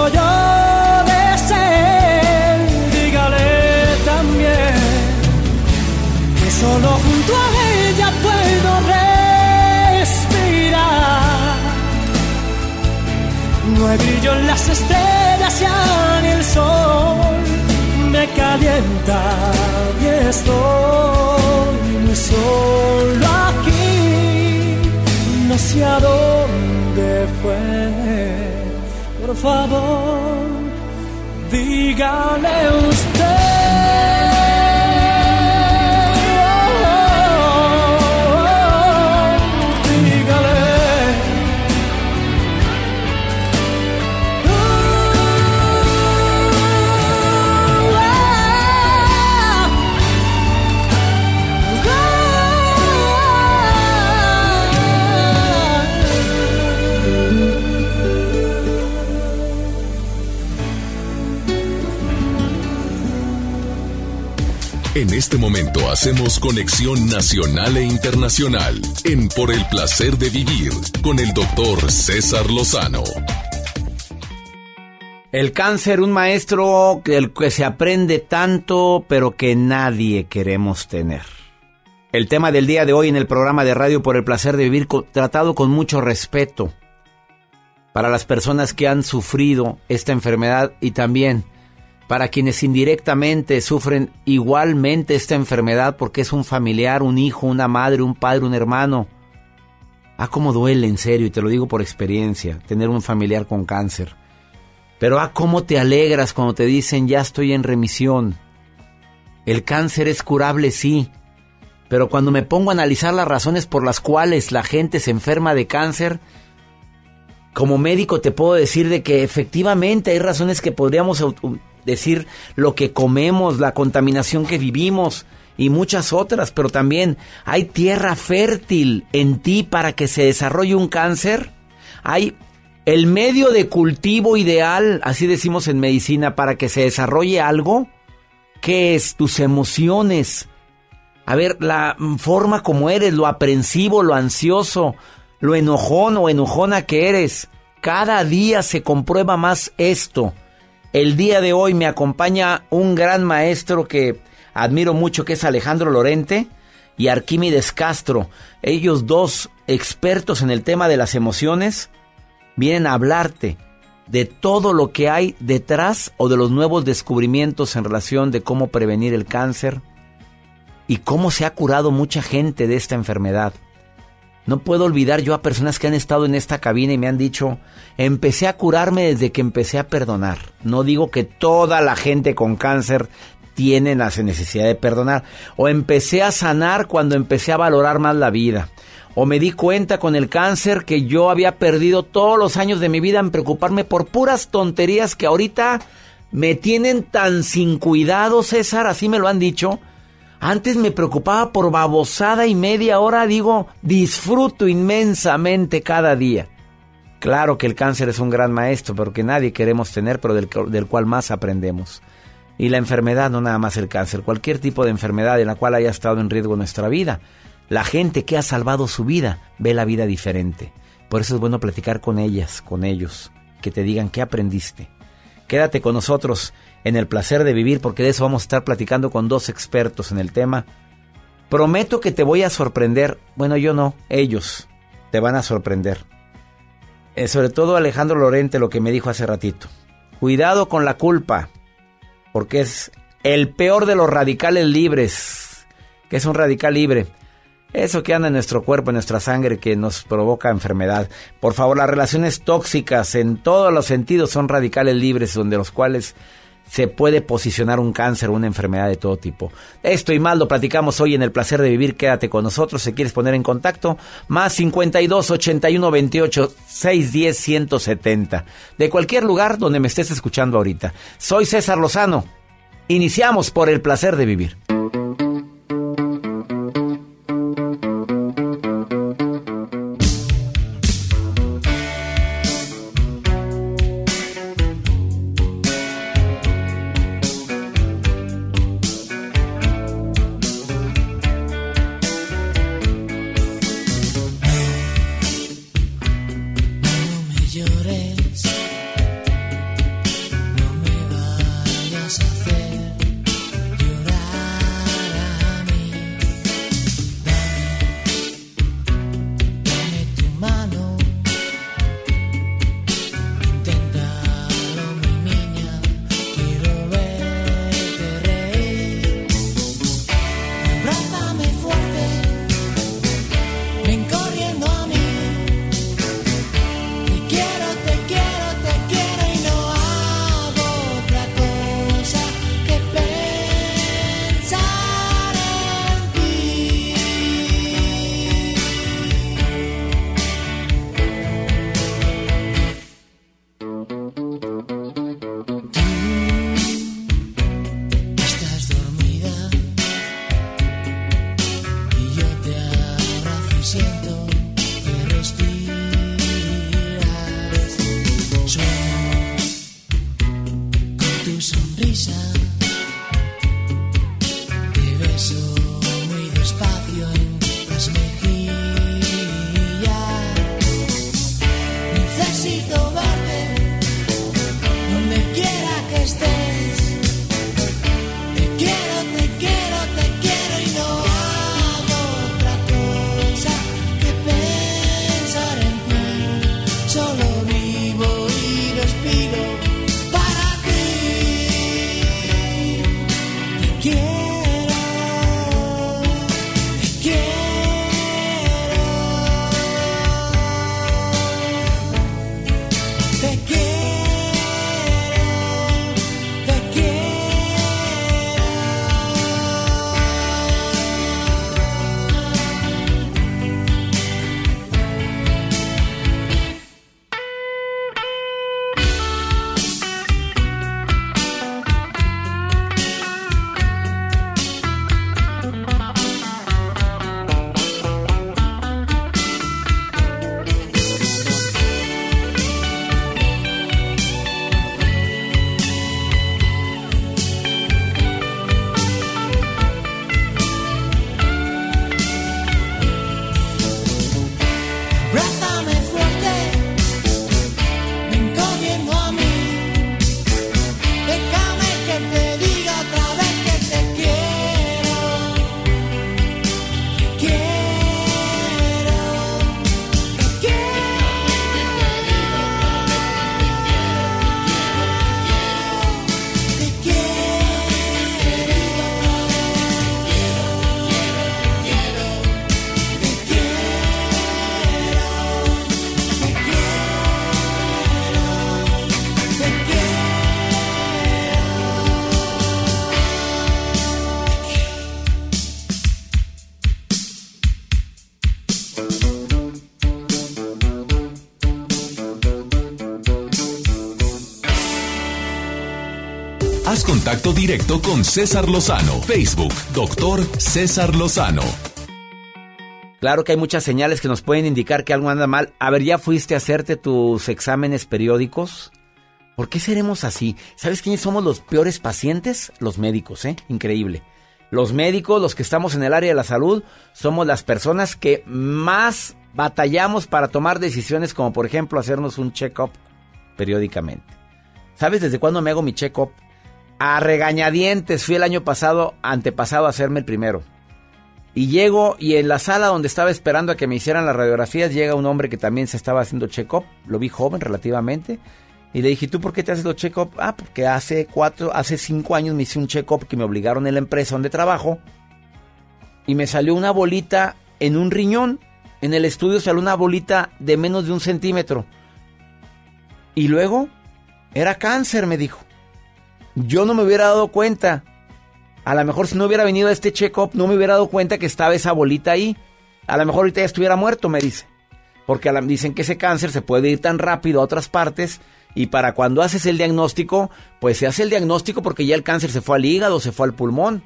solo junto a ella puedo respirar. No hay brillo en las estrellas ya ni el sol me calienta y estoy muy solo aquí no sé a dónde fue. Por favor, dígale usted. En este momento hacemos conexión nacional e internacional en Por el placer de vivir con el doctor César Lozano. El cáncer, un maestro del que se aprende tanto, pero que nadie queremos tener. El tema del día de hoy en el programa de radio Por el placer de vivir, tratado con mucho respeto para las personas que han sufrido esta enfermedad y también para quienes indirectamente sufren igualmente esta enfermedad porque es un familiar, un hijo, una madre, un padre, un hermano. Ah, cómo duele, en serio, y te lo digo por experiencia, tener un familiar con cáncer. Pero ah, cómo te alegras cuando te dicen ya estoy en remisión. El cáncer es curable, sí. Pero cuando me pongo a analizar las razones por las cuales la gente se enferma de cáncer, como médico te puedo decir de que efectivamente hay razones que podríamos decir lo que comemos, la contaminación que vivimos, y muchas otras, pero también hay tierra fértil en ti para que se desarrolle un cáncer. Hay el medio de cultivo ideal, así decimos en medicina, para que se desarrolle algo. ¿Qué es? Tus emociones. A ver, la forma como eres, lo aprensivo, lo ansioso, lo enojón o enojona que eres. Cada día se comprueba más esto. El día de hoy me acompaña un gran maestro que admiro mucho, que es Alejandro Lorente y Arquímedes Castro. Ellos dos, expertos en el tema de las emociones, vienen a hablarte de todo lo que hay detrás o de los nuevos descubrimientos en relación de cómo prevenir el cáncer y cómo se ha curado mucha gente de esta enfermedad. No puedo olvidar yo a personas que han estado en esta cabina y me han dicho, empecé a curarme desde que empecé a perdonar. No digo que toda la gente con cáncer tiene la necesidad de perdonar. O empecé a sanar cuando empecé a valorar más la vida. O me di cuenta con el cáncer que yo había perdido todos los años de mi vida en preocuparme por puras tonterías que ahorita me tienen tan sin cuidado, César, así me lo han dicho antes me preocupaba por babosada y media hora, digo, disfruto inmensamente cada día. Claro que el cáncer es un gran maestro, pero que nadie queremos tener, pero del, del, cual más aprendemos. Y la enfermedad, no nada más el cáncer, cualquier tipo de enfermedad en la cual haya estado en riesgo nuestra vida. La gente que ha salvado su vida ve la vida diferente. Por eso es bueno platicar con ellas, con ellos, que te digan qué aprendiste. Quédate con nosotros en el placer de vivir, porque de eso vamos a estar platicando con dos expertos en el tema. Prometo que te voy a sorprender. Bueno, yo no, ellos te van a sorprender. Eh, sobre todo Alejandro Lorente, lo que me dijo hace ratito. Cuidado con la culpa, porque es el peor de los radicales libres. que es un radical libre? Eso que anda en nuestro cuerpo, en nuestra sangre, que nos provoca enfermedad. Por favor, las relaciones tóxicas en todos los sentidos son radicales libres, donde los cuales se puede posicionar un cáncer o una enfermedad de todo tipo. Esto y más lo platicamos hoy en El Placer de Vivir. Quédate con nosotros si quieres poner en contacto. Más 52 81 28 610 170. De cualquier lugar donde me estés escuchando ahorita. Soy César Lozano. Iniciamos por El Placer de Vivir. Contacto directo con César Lozano. Facebook, doctor César Lozano. Claro que hay muchas señales que nos pueden indicar que algo anda mal. A ver, ¿ya fuiste a hacerte tus exámenes periódicos? ¿Por qué seremos así? ¿Sabes quiénes somos los peores pacientes? Los médicos, ¿eh? Increíble. Los médicos, los que estamos en el área de la salud, somos las personas que más batallamos para tomar decisiones como por ejemplo hacernos un check-up periódicamente. ¿Sabes desde cuándo me hago mi check-up? A regañadientes fui el año pasado, antepasado a hacerme el primero. Y llego y en la sala donde estaba esperando a que me hicieran las radiografías llega un hombre que también se estaba haciendo check-up. Lo vi joven relativamente. Y le dije, ¿tú por qué te haces los check-up? Ah, porque hace cuatro, hace cinco años me hice un check-up que me obligaron en la empresa donde trabajo. Y me salió una bolita en un riñón. En el estudio salió una bolita de menos de un centímetro. Y luego, era cáncer, me dijo. Yo no me hubiera dado cuenta. A lo mejor si no hubiera venido a este check-up, no me hubiera dado cuenta que estaba esa bolita ahí. A lo mejor ahorita ya estuviera muerto, me dice. Porque la- dicen que ese cáncer se puede ir tan rápido a otras partes y para cuando haces el diagnóstico, pues se hace el diagnóstico porque ya el cáncer se fue al hígado, se fue al pulmón.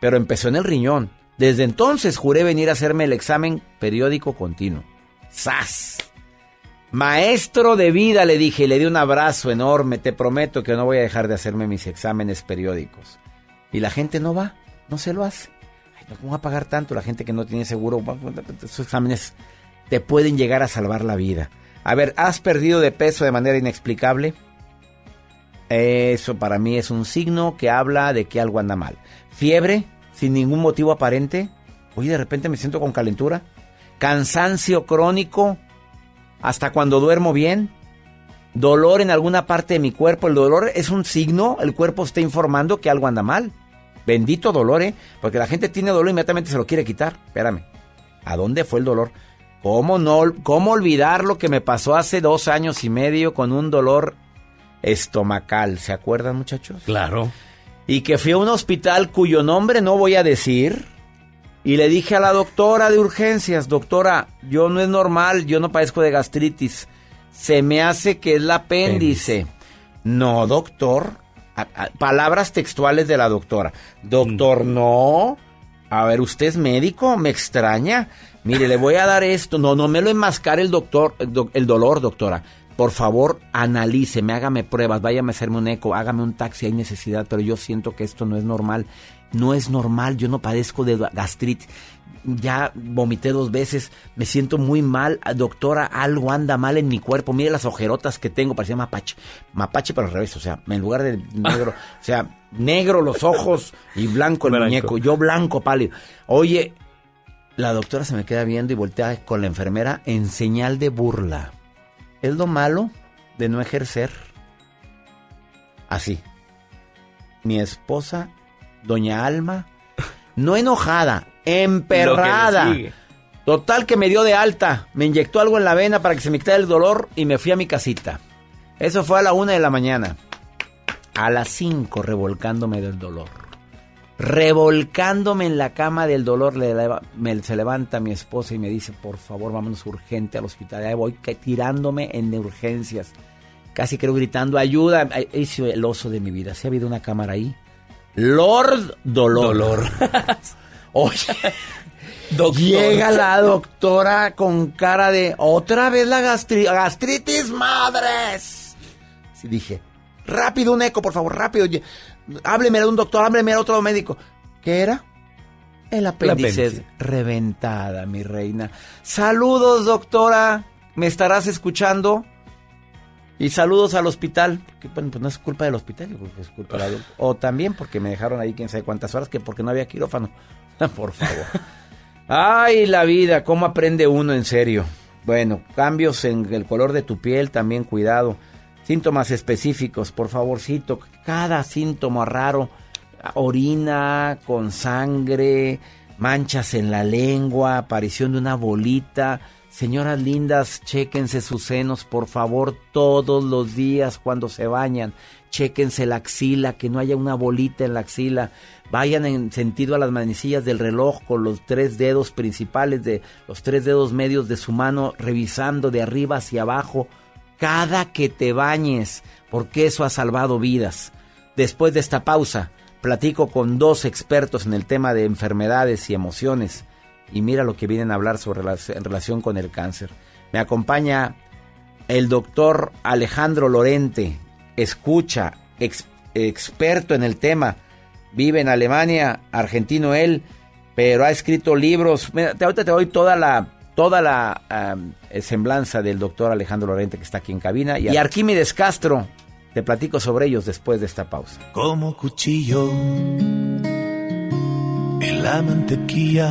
Pero empezó en el riñón. Desde entonces juré venir a hacerme el examen periódico continuo. ¡Sas! Maestro de vida, le dije, y le di un abrazo enorme. Te prometo que no voy a dejar de hacerme mis exámenes periódicos. Y la gente no va, no se lo hace. ¿cómo va a pagar tanto? La gente que no tiene seguro, esos exámenes te pueden llegar a salvar la vida. A ver, ¿has perdido de peso de manera inexplicable? Eso para mí es un signo que habla de que algo anda mal. Fiebre, sin ningún motivo aparente. Oye, de repente me siento con calentura. Cansancio crónico, hasta cuando duermo bien. Dolor en alguna parte de mi cuerpo. El dolor es un signo, el cuerpo está informando que algo anda mal. Bendito dolor, ¿eh? Porque la gente tiene dolor y inmediatamente se lo quiere quitar. Espérame. ¿A dónde fue el dolor? ¿Cómo no? ¿Cómo olvidar lo que me pasó hace dos años y medio con un dolor estomacal? ¿Se acuerdan, muchachos? Claro. Y que fui a un hospital cuyo nombre no voy a decir. Y le dije a la doctora de urgencias, doctora, yo no es normal, yo no padezco de gastritis. Se me hace que es el apéndice. No, doctor. A- a- palabras textuales de la doctora. Doctor, no. A ver, ¿usted es médico? Me extraña. Mire, le voy a dar esto. No, no me lo enmascare el doctor, el, el dolor, doctora. Por favor, analíceme, hágame pruebas, váyame a hacerme un eco, hágame un taxi, hay necesidad, pero yo siento que esto no es normal. No es normal, yo no padezco de gastritis. Ya vomité dos veces, me siento muy mal. Ah, Doctora, algo anda mal en mi cuerpo. Mire las ojerotas que tengo, parecía mapache. Mapache pero al revés, o sea, en lugar de negro, o sea, negro los ojos y blanco el Blanco. muñeco. Yo blanco, pálido. Oye, la doctora se me queda viendo y voltea con la enfermera en señal de burla. Es lo malo de no ejercer. Así. Mi esposa, doña Alma, no enojada, emperrada. Que. Total que me dio de alta, me inyectó algo en la vena para que se me quitara el dolor y me fui a mi casita. Eso fue a la una de la mañana. A las cinco revolcándome del dolor. Revolcándome en la cama del dolor, le leva- me- se levanta mi esposa y me dice, por favor, vámonos urgente al hospital. Ahí voy que- tirándome en urgencias. Casi creo gritando, ayuda. Ay, Hice el oso de mi vida. Si ha habido una cámara ahí. Lord Dolor. Dolor. Oye, llega la doctora con cara de otra vez la gastri- gastritis madres. Sí, dije, rápido un eco, por favor, rápido. Hábleme de un doctor, hábleme de otro médico. ¿Qué era? El apéndice. reventada, mi reina. Saludos, doctora. ¿Me estarás escuchando? Y saludos al hospital. Que bueno, pues no es culpa del hospital, yo creo que es culpa de la doc- O también porque me dejaron ahí quién sabe cuántas horas, que porque no había quirófano. Por favor. Ay, la vida, cómo aprende uno en serio. Bueno, cambios en el color de tu piel, también cuidado. Síntomas específicos, por favorcito. Cada síntoma raro, orina con sangre, manchas en la lengua, aparición de una bolita. Señoras lindas, chéquense sus senos, por favor, todos los días cuando se bañan. Chéquense la axila, que no haya una bolita en la axila. Vayan en sentido a las manecillas del reloj con los tres dedos principales de los tres dedos medios de su mano, revisando de arriba hacia abajo cada que te bañes, porque eso ha salvado vidas. Después de esta pausa, platico con dos expertos en el tema de enfermedades y emociones. Y mira lo que vienen a hablar sobre la, en relación con el cáncer. Me acompaña el doctor Alejandro Lorente, escucha, ex- experto en el tema. Vive en Alemania, argentino él, pero ha escrito libros. Mira, te- ahorita te doy toda la toda la eh, semblanza del doctor Alejandro Lorente que está aquí en cabina. Y Arquímedes Castro, te platico sobre ellos después de esta pausa. como cuchillo en la mantequilla.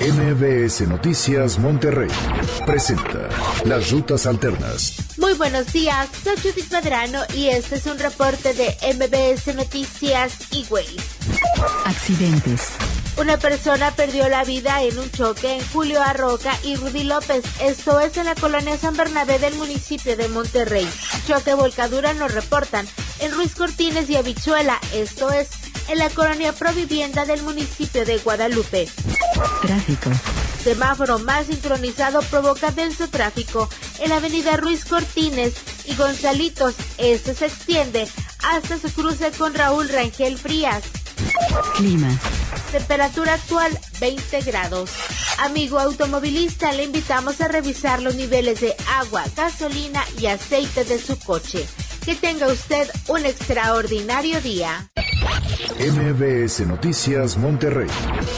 MBS Noticias Monterrey presenta Las Rutas Alternas. Muy buenos días, soy Judith Medrano y este es un reporte de MBS Noticias y Accidentes. Una persona perdió la vida en un choque en Julio Arroca y Rudy López, esto es en la colonia San Bernabé del municipio de Monterrey. Choque volcadura nos reportan en Ruiz Cortines y Habichuela, esto es, en la colonia Provivienda del municipio de Guadalupe. Tráfico. Semáforo mal sincronizado provoca denso tráfico en la avenida Ruiz Cortines y Gonzalitos. Este se extiende hasta su cruce con Raúl Rangel Frías. Clima. Temperatura actual 20 grados. Amigo automovilista, le invitamos a revisar los niveles de agua, gasolina y aceite de su coche. Que tenga usted un extraordinario día. MBS Noticias Monterrey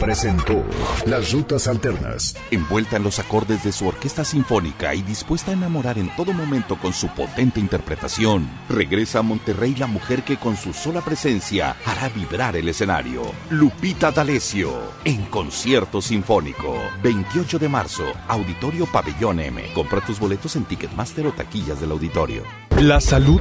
presentó Las Rutas Alternas. Envuelta en los acordes de su orquesta sinfónica y dispuesta a enamorar en todo momento con su potente interpretación, regresa a Monterrey la mujer que con su sola presencia hará vibrar el escenario. Lupita D'Alessio, en concierto sinfónico. 28 de marzo, Auditorio Pabellón M. Compra tus boletos en Ticketmaster o taquillas del auditorio. La salud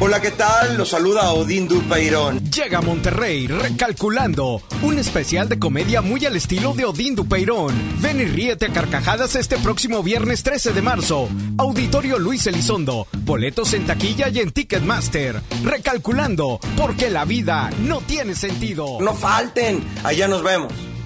Hola, ¿qué tal? Los saluda Odín Dupeirón. Llega a Monterrey recalculando un especial de comedia muy al estilo de Odín Dupeirón. Ven y ríete a carcajadas este próximo viernes 13 de marzo. Auditorio Luis Elizondo. Boletos en taquilla y en Ticketmaster. Recalculando, porque la vida no tiene sentido. No falten, allá nos vemos.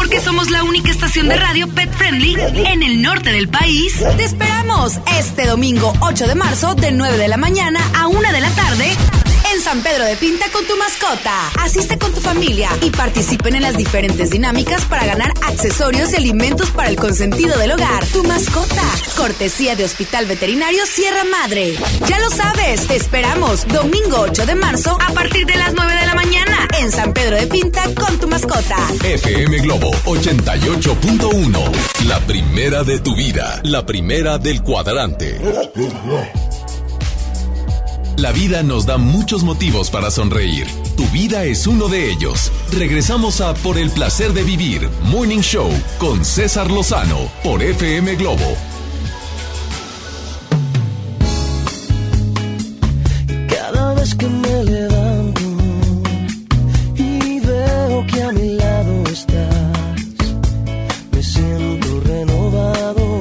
Porque somos la única estación de radio pet friendly en el norte del país. Te esperamos este domingo 8 de marzo de 9 de la mañana a 1 de la tarde San Pedro de Pinta con tu mascota. Asiste con tu familia y participen en las diferentes dinámicas para ganar accesorios y alimentos para el consentido del hogar. Tu mascota. Cortesía de Hospital Veterinario Sierra Madre. Ya lo sabes, te esperamos domingo 8 de marzo a partir de las 9 de la mañana en San Pedro de Pinta con tu mascota. FM Globo 88.1. La primera de tu vida. La primera del cuadrante. La vida nos da muchos motivos para sonreír. Tu vida es uno de ellos. Regresamos a Por el placer de vivir, Morning Show, con César Lozano, por FM Globo. Cada vez que me levanto y veo que a mi lado estás, me siento renovado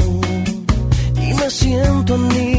y me siento aniquilado,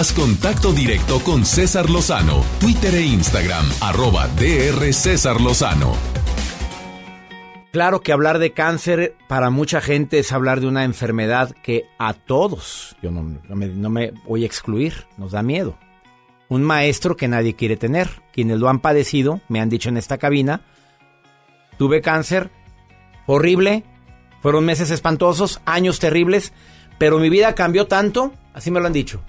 Haz contacto directo con César Lozano, Twitter e Instagram, arroba DR César Lozano. Claro que hablar de cáncer para mucha gente es hablar de una enfermedad que a todos, yo no, me, no me voy a excluir, nos da miedo. Un maestro que nadie quiere tener. Quienes lo han padecido, me han dicho en esta cabina, tuve cáncer, horrible, fueron meses espantosos, años terribles, pero mi vida cambió tanto, así me lo han dicho.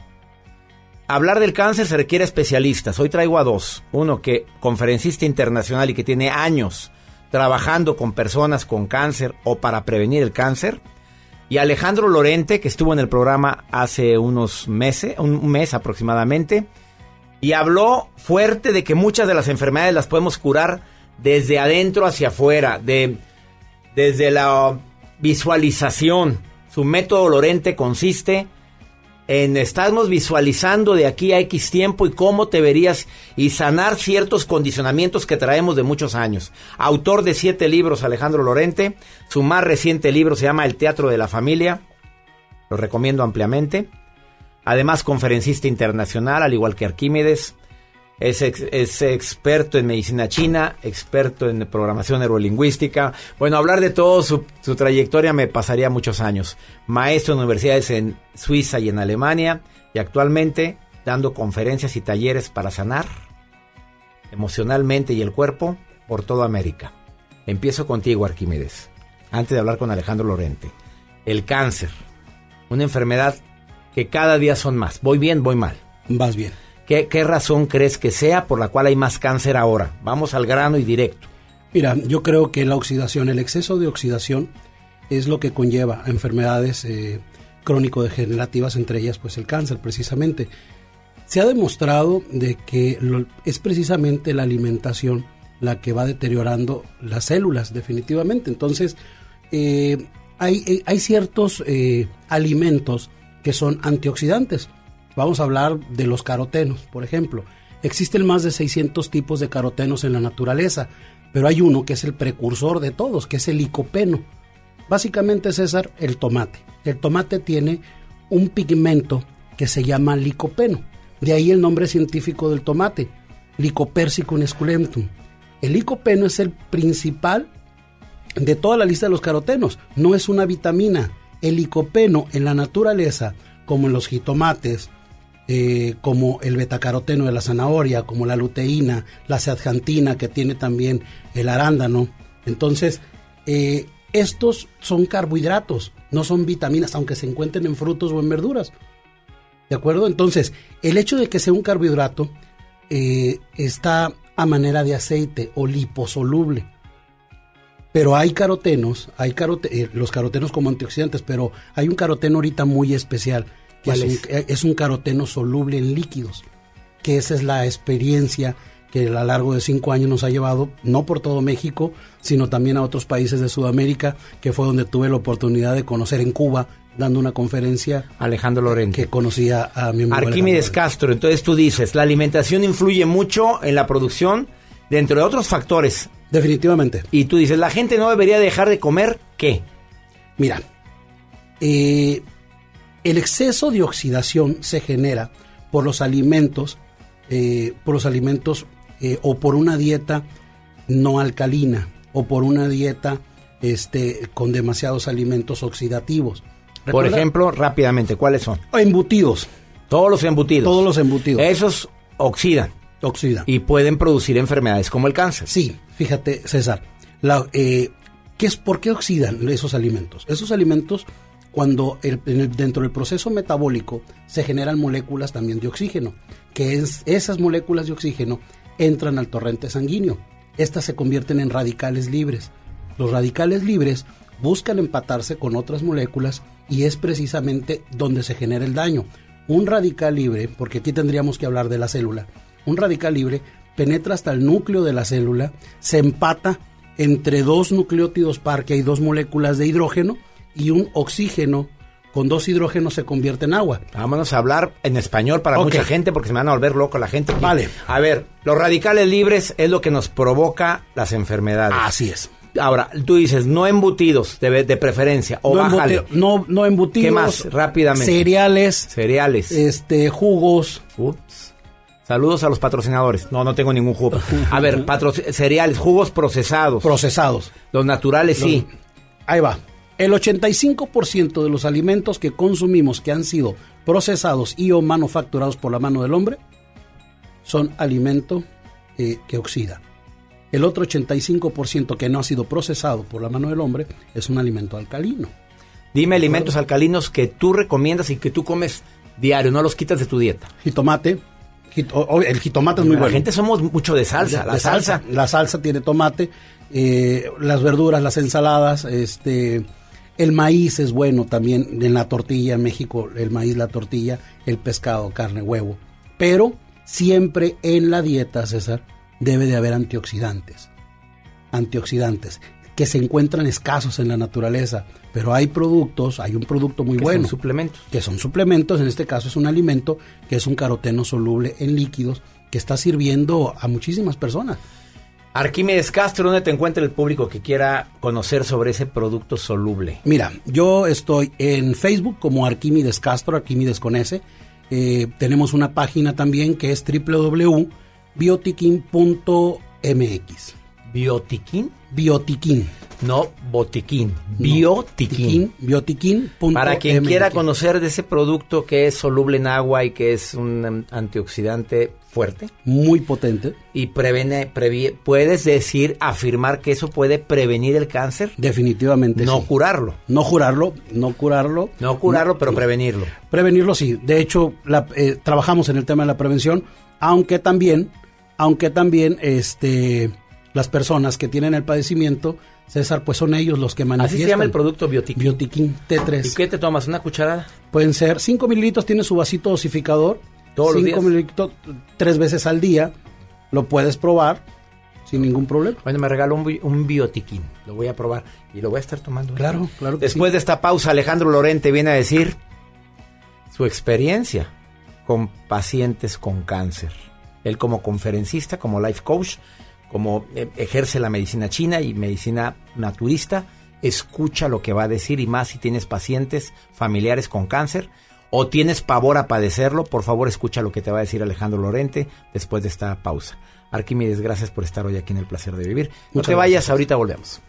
Hablar del cáncer se requiere especialistas. Hoy traigo a dos. Uno que conferencista internacional y que tiene años trabajando con personas con cáncer o para prevenir el cáncer. Y Alejandro Lorente, que estuvo en el programa hace unos meses, un mes aproximadamente, y habló fuerte de que muchas de las enfermedades las podemos curar desde adentro hacia afuera, de, desde la visualización. Su método Lorente consiste en estarnos visualizando de aquí a X tiempo y cómo te verías y sanar ciertos condicionamientos que traemos de muchos años. Autor de siete libros, Alejandro Lorente. Su más reciente libro se llama El Teatro de la Familia. Lo recomiendo ampliamente. Además, conferencista internacional, al igual que Arquímedes. Es, ex- experto en medicina china, experto en programación neurolingüística. Bueno, hablar de todo su, su trayectoria me pasaría muchos años. Maestro en universidades en Suiza y en Alemania. Y actualmente dando conferencias y talleres para sanar emocionalmente y el cuerpo por toda América. Empiezo contigo, Arquímedes, antes de hablar con Alejandro Lorente. El cáncer, una enfermedad que cada día son más. ¿Voy bien, voy mal? Vas bien. ¿Qué, razón crees que sea por la cual hay más cáncer ahora? Vamos al grano y directo. Mira, yo creo que la oxidación, el exceso de oxidación es lo que conlleva a enfermedades eh, crónico-degenerativas, entre ellas pues el cáncer precisamente. Se ha demostrado de que es precisamente la alimentación la que va deteriorando las células definitivamente. Entonces, eh, hay, eh, hay ciertos alimentos que son antioxidantes. Vamos a hablar de los carotenos, por ejemplo. Existen más de 600 tipos de carotenos en la naturaleza, pero hay uno que es el precursor de todos, que es el licopeno. Básicamente, César, el tomate. El tomate tiene un pigmento que se llama licopeno. De ahí el nombre científico del tomate, Lycopersicum esculentum. El licopeno es el principal de toda la lista de los carotenos. No es una vitamina. El licopeno en la naturaleza, como en los jitomates, eh, como el betacaroteno de la zanahoria, como la luteína, la zeaxantina que tiene también el arándano. Entonces, eh, estos son carbohidratos, no son vitaminas, aunque se encuentren en frutos o en verduras. ¿De acuerdo? Entonces, el hecho de que sea un carbohidrato eh, está a manera de aceite o liposoluble. Pero hay carotenos, hay carote- los carotenos como antioxidantes, pero hay un caroteno ahorita muy especial, que es ¿Cuál un, es? es un caroteno soluble en líquidos, que esa es la experiencia que a lo largo de cinco años nos ha llevado, no por todo México, sino también a otros países de Sudamérica, que fue donde tuve la oportunidad de conocer en Cuba, dando una conferencia. Alejandro Lorente. Que conocía a mi amigo Arquímedes. Castro, entonces tú dices, la alimentación influye mucho en la producción, dentro de otros factores. Definitivamente. Y tú dices, la gente no debería dejar de comer, ¿qué? Mira, eh, El exceso de oxidación se genera por los alimentos, eh, por los alimentos eh, o por una dieta no alcalina o por una dieta este, con demasiados alimentos oxidativos. Por ejemplo, rápidamente, ¿cuáles son? Embutidos. Todos los embutidos. Todos los embutidos. Esos oxidan. Oxidan. Y pueden producir enfermedades como el cáncer. Sí, fíjate, César. La, eh, ¿qué es, ¿Por qué oxidan esos alimentos? Esos alimentos, cuando dentro del proceso metabólico se generan moléculas también de oxígeno, que es, esas moléculas de oxígeno entran al torrente sanguíneo. Estas se convierten en radicales libres. Los radicales libres buscan empatarse con otras moléculas y es precisamente donde se genera el daño. Un radical libre, porque aquí tendríamos que hablar de la célula, un radical libre penetra hasta el núcleo de la célula, se empata entre dos nucleótidos par, que hay dos moléculas de hidrógeno, y un oxígeno con dos hidrógenos se convierte en agua. Vámonos a hablar en español para mucha gente porque se me van a volver loco la gente. aquí. Vale. A ver, los radicales libres es lo que nos provoca las enfermedades. Así es. Ahora, tú dices, no embutidos de, de preferencia, o no, bájale. no, no embutidos. ¿Qué más? Rápidamente. Cereales, Cereales. este, jugos. Ups. Saludos a los patrocinadores. No, no tengo ningún jugo. A ver, cereales, jugos procesados. Procesados. Los naturales sí. Ahí va. El 85% de los alimentos que consumimos que han sido procesados y o manufacturados por la mano del hombre son alimento eh, que oxida. El otro 85% que no ha sido procesado por la mano del hombre es un alimento alcalino. Dime alimentos alcalinos que tú recomiendas y que tú comes diario, no los quitas de tu dieta. Jitomate. el jitomate es muy la bueno. gente somos mucho de salsa. De- la de salsa. La salsa tiene tomate, eh, las verduras, las ensaladas, este, el maíz es bueno también en la tortilla en México, el maíz, la tortilla, el pescado, carne, huevo. Pero siempre en la dieta, César, debe de haber antioxidantes. Antioxidantes que se encuentran escasos en la naturaleza, pero hay productos, hay un producto muy Que bueno son suplementos. que son suplementos, en este caso es un alimento que es un caroteno soluble en líquidos que está sirviendo a muchísimas personas. Arquímedes Castro, ¿dónde te encuentra el público que quiera conocer sobre ese producto soluble? Mira, yo estoy en Facebook como Arquímedes Castro, Arquímedes con S. Eh, tenemos una página también que es www.biotiquín.mx. ¿Biotiquín? Biotiquín. No, botiquín. Biotiquín. Biotiquín.mx. Para quien quiera conocer de ese producto que es soluble en agua y que es un antioxidante fuerte Muy potente. y previene, previ- puedes decir, afirmar que eso puede prevenir el cáncer, Definitivamente. no sí. curarlo. No curarlo, no curarlo. No curarlo, pero prevenirlo. Prevenirlo sí. De hecho, la- eh, trabajamos en el tema de la prevención, aunque también, aunque también, este, las personas que tienen el padecimiento, César, pues son ellos los que manifiestan. Así se llama el producto Biotiquín. Biotiquín T3. ¿Y qué te tomas? ¿Una cucharada? Pueden ser 5 mililitros, tiene su vasito dosificador. Todos los 5 días. mililitros, tres veces al día. Lo puedes probar sin ningún problema. Bueno, me regaló un, un biotiquín. Lo voy a probar y lo voy a estar tomando. Claro, claro que Después sí. de esta pausa, Alejandro Lorente viene a decir su experiencia con pacientes con cáncer. Él como conferencista, como life coach, como eh, ejerce la medicina china y medicina naturista, escucha lo que va a decir y más si tienes pacientes familiares con cáncer o tienes pavor a padecerlo, por favor escucha lo que te va a decir Alejandro Lorente después de esta pausa. Arquímedes, gracias por estar hoy aquí en El Placer de Vivir. No Muchas te vayas, gracias. ahorita volvemos.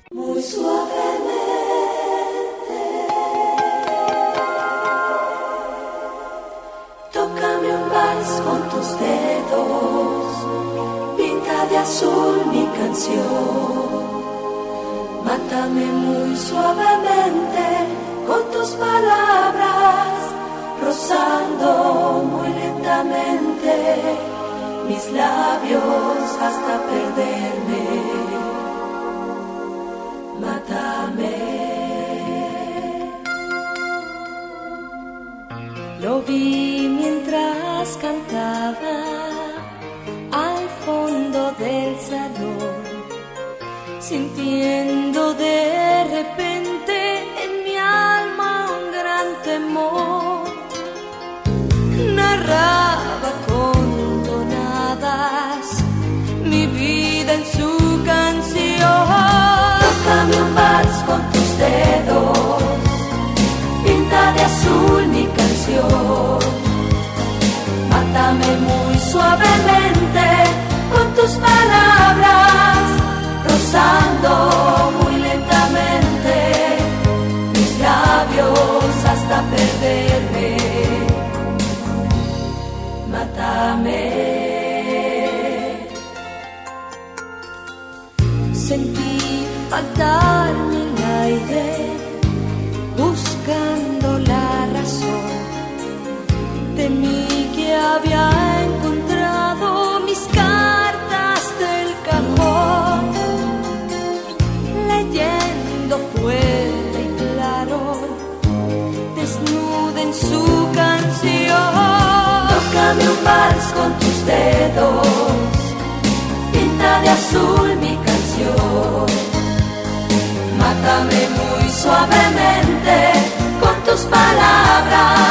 Mátame muy suavemente con tus palabras Rozando muy lentamente mis labios hasta perderme. Mátame. Lo vi mientras cantaba al fondo del salón, sintiendo de repente en mi alma un gran temor. Narraba con donadas mi vida en su canción. Tócame un vals con tus dedos, pinta de azul mi canción. Mátame muy suavemente con tus palabras. side Sentí faltarme el aire, buscando la razón. Temí que había palabras,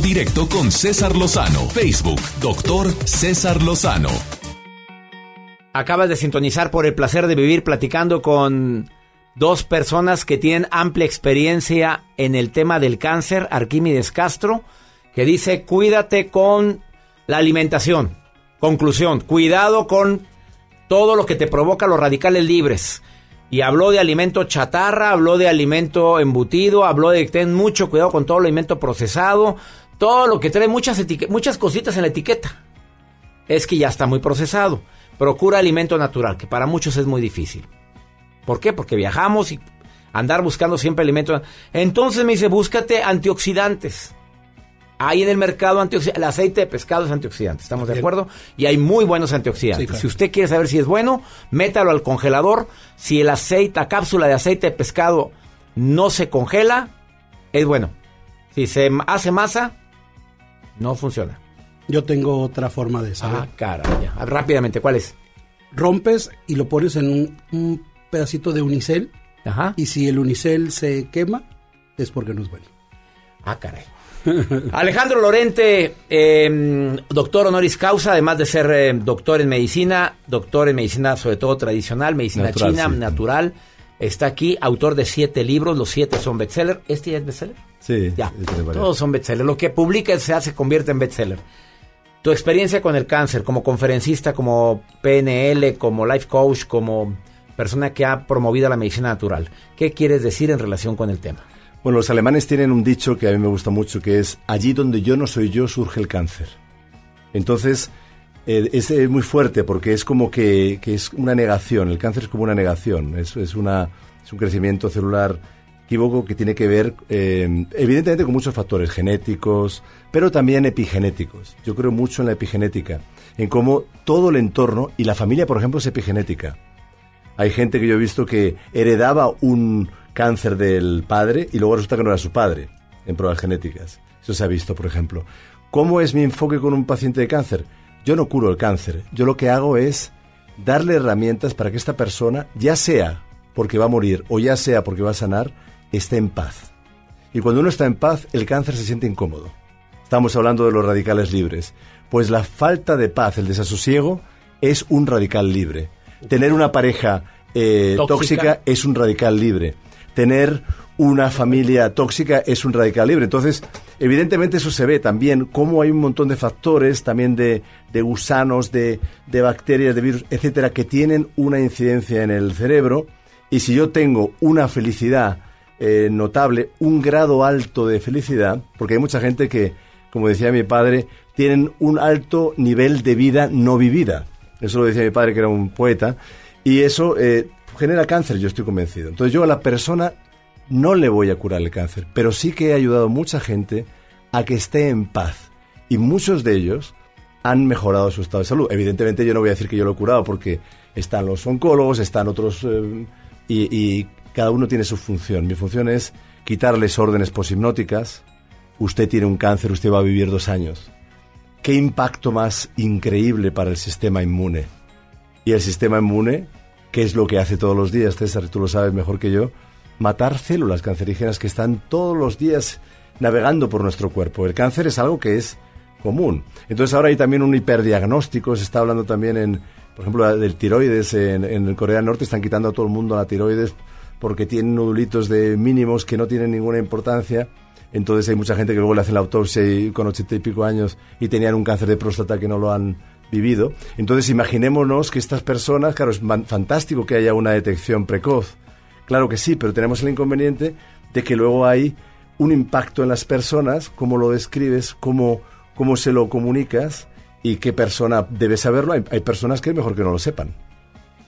directo con César Lozano. Facebook, doctor César Lozano. Acabas de sintonizar por el placer de vivir platicando con dos personas que tienen amplia experiencia en el tema del cáncer, Arquímedes Castro, que dice, cuídate con la alimentación. Conclusión, cuidado con todo lo que te provoca los radicales libres. Y habló de alimento chatarra, habló de alimento embutido, habló de que ten mucho cuidado con todo el alimento procesado, todo lo que trae muchas, muchas cositas en la etiqueta. Es que ya está muy procesado. Procura alimento natural, que para muchos es muy difícil. ¿Por qué? Porque viajamos y andar buscando siempre alimentos. Entonces me dice, búscate antioxidantes. Hay en el mercado antioxidantes. El aceite de pescado es antioxidante, ¿estamos de acuerdo? Y hay muy buenos antioxidantes. Sí, claro. Si usted quiere saber si es bueno, métalo al congelador. Si el aceite, la cápsula de aceite de pescado no se congela, es bueno. Si se hace masa, no funciona. Yo tengo otra forma de saber. Ah, caray. Rápidamente, ¿cuál es? Rompes y lo pones en un, un pedacito de unicel. Ajá. Y si el unicel se quema, es porque no es bueno. Ah, caray. Alejandro Lorente, eh, doctor honoris causa, además de ser eh, doctor en medicina, doctor en medicina sobre todo tradicional, medicina Natural, china, sí. natural. Está aquí, autor de siete libros, los siete son bestseller. ¿Este ya es bestseller? Sí, Ya, varias. todos son bestseller. Lo que publica se hace, convierte en bestseller. Tu experiencia con el cáncer, como conferencista, como PNL, como life coach, como persona que ha promovido la medicina natural. ¿Qué quieres decir en relación con el tema? Bueno, los alemanes tienen un dicho que a mí me gusta mucho, que es, allí donde yo no soy yo surge el cáncer. Entonces, eh, es muy fuerte porque es como que, que es una negación, el cáncer es como una negación, es, es, una, es un crecimiento celular equívoco que tiene que ver, eh, evidentemente, con muchos factores genéticos, pero también epigenéticos. Yo creo mucho en la epigenética, en cómo todo el entorno, y la familia, por ejemplo, es epigenética. Hay gente que yo he visto que heredaba un cáncer del padre y luego resulta que no era su padre en pruebas genéticas. Eso se ha visto, por ejemplo. ¿Cómo es mi enfoque con un paciente de cáncer? Yo no curo el cáncer. Yo lo que hago es darle herramientas para que esta persona, ya sea porque va a morir o ya sea porque va a sanar, esté en paz. Y cuando uno está en paz, el cáncer se siente incómodo. Estamos hablando de los radicales libres. Pues la falta de paz, el desasosiego, es un radical libre. Tener una pareja eh, Tóxica. tóxica es un radical libre. Tener una familia tóxica es un radical libre. Entonces, evidentemente eso se ve también, cómo hay un montón de factores, también de, gusanos, de, de bacterias, de virus, etcétera, que tienen una incidencia en el cerebro. Y si yo tengo una felicidad eh, notable, un grado alto de felicidad, porque hay mucha gente que, como decía mi padre, tienen un alto nivel de vida no vivida. Eso lo decía mi padre, que era un poeta. Y eso eh, genera cáncer, yo estoy convencido. Entonces yo a la persona no le voy a curar el cáncer, pero sí que he ayudado a mucha gente a que esté en paz. Y muchos de ellos han mejorado su estado de salud. Evidentemente yo no voy a decir que yo lo he curado porque están los oncólogos, están otros... eh, y, y cada uno tiene su función. Mi función es quitarles órdenes poshipnóticas. Usted tiene un cáncer, usted va a vivir dos años. ¿Qué impacto más increíble para el sistema inmune? Y el sistema inmune, ¿qué es lo que hace todos los días? César, tú lo sabes mejor que yo. Matar células cancerígenas que están todos los días navegando por nuestro cuerpo. El cáncer es algo que es común. Entonces ahora hay también un hiperdiagnóstico, se está hablando también en, por ejemplo, del tiroides. En, Corea del Norte están quitando a todo el mundo la tiroides porque tienen nodulitos de mínimos que no tienen ninguna importancia. Entonces hay mucha gente que luego le hacen la autopsia y con ochenta y pico años y tenían un cáncer de próstata que no lo han vivido. Entonces imaginémonos que estas personas, claro, es fantástico que haya una detección precoz. Claro que sí, pero tenemos el inconveniente de que luego hay un impacto en las personas, cómo lo describes, cómo, cómo se lo comunicas y qué persona debe saberlo. Hay, hay personas que es mejor que no lo sepan.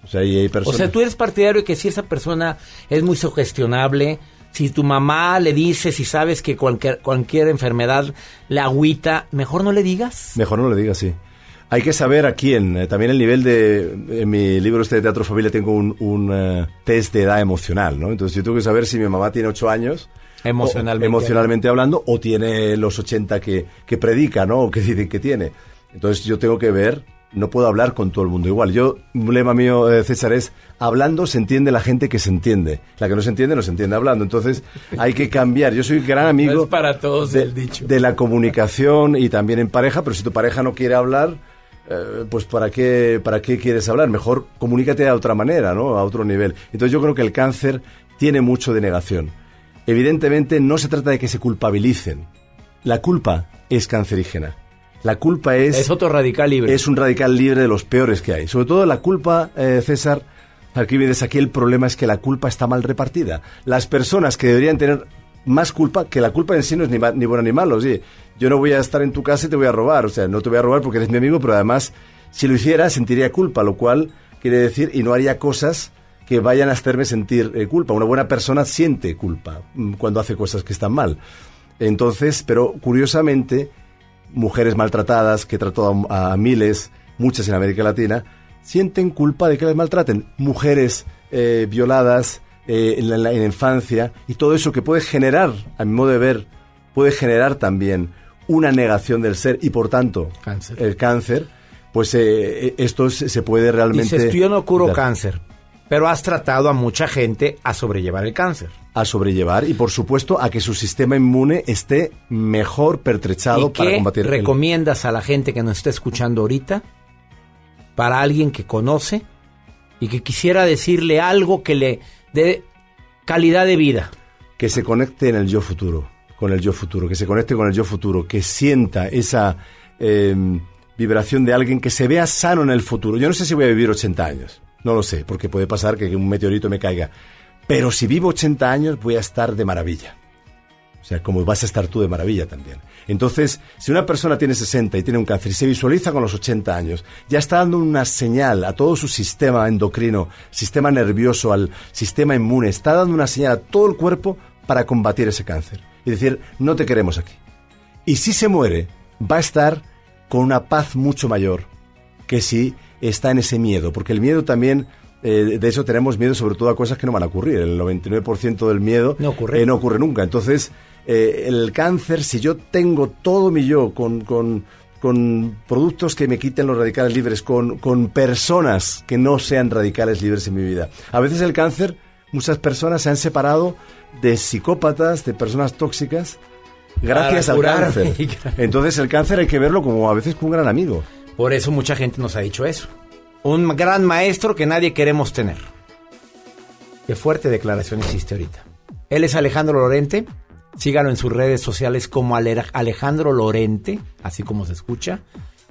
O sea, y hay O personas... sea, tú eres partidario de que si esa persona es muy sugestionable, si tu mamá le dice, si sabes que cualquier, cualquier enfermedad la agüita, mejor no le digas. Mejor no lo digas, sí. Hay que saber a quién. Eh, también el nivel de... En mi libro este de Teatro Familia tengo un, un, eh, test de edad emocional, ¿no? Entonces yo tengo que saber si mi mamá tiene ocho años... Emocionalmente. o- emocionalmente hablando, o tiene los 80 que, que predica, ¿no? O que dicen que tiene. Entonces yo tengo que ver... No puedo hablar con todo el mundo igual. Yo, un lema mío, eh, César, es hablando se entiende la gente que se entiende. La que no se entiende, no se entiende hablando. Entonces hay que cambiar. Yo soy gran amigo No es para todos de, el dicho. de la comunicación y también en pareja, pero si tu pareja no quiere hablar, eh, pues ¿para qué, ¿para qué quieres hablar? Mejor comunícate de otra manera, ¿no? A otro nivel. Entonces yo creo que el cáncer tiene mucho de negación. Evidentemente no se trata de que se culpabilicen. La culpa es cancerígena. La culpa es... Es otro radical libre. Es un radical libre de los peores que hay. Sobre todo la culpa, eh, César, Arquímedes, aquí el problema es que la culpa está mal repartida. Las personas que deberían tener más culpa, que la culpa en sí no es ni, ni bueno ni malo. Oye, yo no voy a estar en tu casa y te voy a robar. O sea, no te voy a robar porque eres mi amigo, pero además, si lo hiciera, sentiría culpa, lo cual quiere decir, y no haría cosas que vayan a hacerme sentir eh, culpa. Una buena persona siente culpa mm, cuando hace cosas que están mal. Entonces, pero curiosamente, mujeres maltratadas, que he a, miles, muchas en América Latina, sienten culpa de que las maltraten. Mujeres eh, violadas eh, en la- en la infancia y todo eso que puede generar, a mi modo de ver, puede generar también una negación del ser y por tanto Cáncer. el cáncer, pues eh, eh, esto se puede realmente... Dices, tú yo no curo cáncer, pero has tratado a mucha gente a sobrellevar el cáncer. a sobrellevar y por supuesto a que su sistema inmune esté mejor pertrechado ¿Y para qué combatir el- recomiendas a la gente que nos está escuchando ahorita para alguien que conoce y que quisiera decirle algo que le dé calidad de vida? que se conecte en el yo futuro, con el yo futuro, que se conecte con el yo futuro, que sienta esa eh, vibración de alguien que se vea sano en el futuro. Yo no sé si voy a vivir 80 años, no lo sé, porque puede pasar que un meteorito me caiga, pero si vivo 80 años voy a estar de maravilla. O sea, como vas a estar tú de maravilla también. Entonces, si una persona tiene 60 y tiene un cáncer y se visualiza con los 80 años, ya está dando una señal a todo su sistema endocrino, sistema nervioso, al sistema inmune, está dando una señal a todo el cuerpo para combatir ese cáncer. Y decir, no te queremos aquí. Y si se muere, va a estar con una paz mucho mayor que si está en ese miedo, porque el miedo también, eh, de eso tenemos miedo sobre todo a cosas que no van a ocurrir. El 99% del miedo No ocurre. eh, no ocurre nunca. Entonces, eh, el cáncer, si yo tengo todo mi yo con, con, con productos que me quiten los radicales libres, con, con personas que no sean radicales libres en mi vida. A veces el cáncer muchas personas se han separado de psicópatas, de personas tóxicas, gracias Para al cáncer. Entonces el cáncer hay que verlo como a veces como un gran amigo. Por eso mucha gente nos ha dicho eso. Un gran maestro que nadie queremos tener. Qué fuerte declaración hiciste ahorita. Él es Alejandro Lorente. Sígalo en sus redes sociales como Ale- Alejandro Lorente, así como se escucha.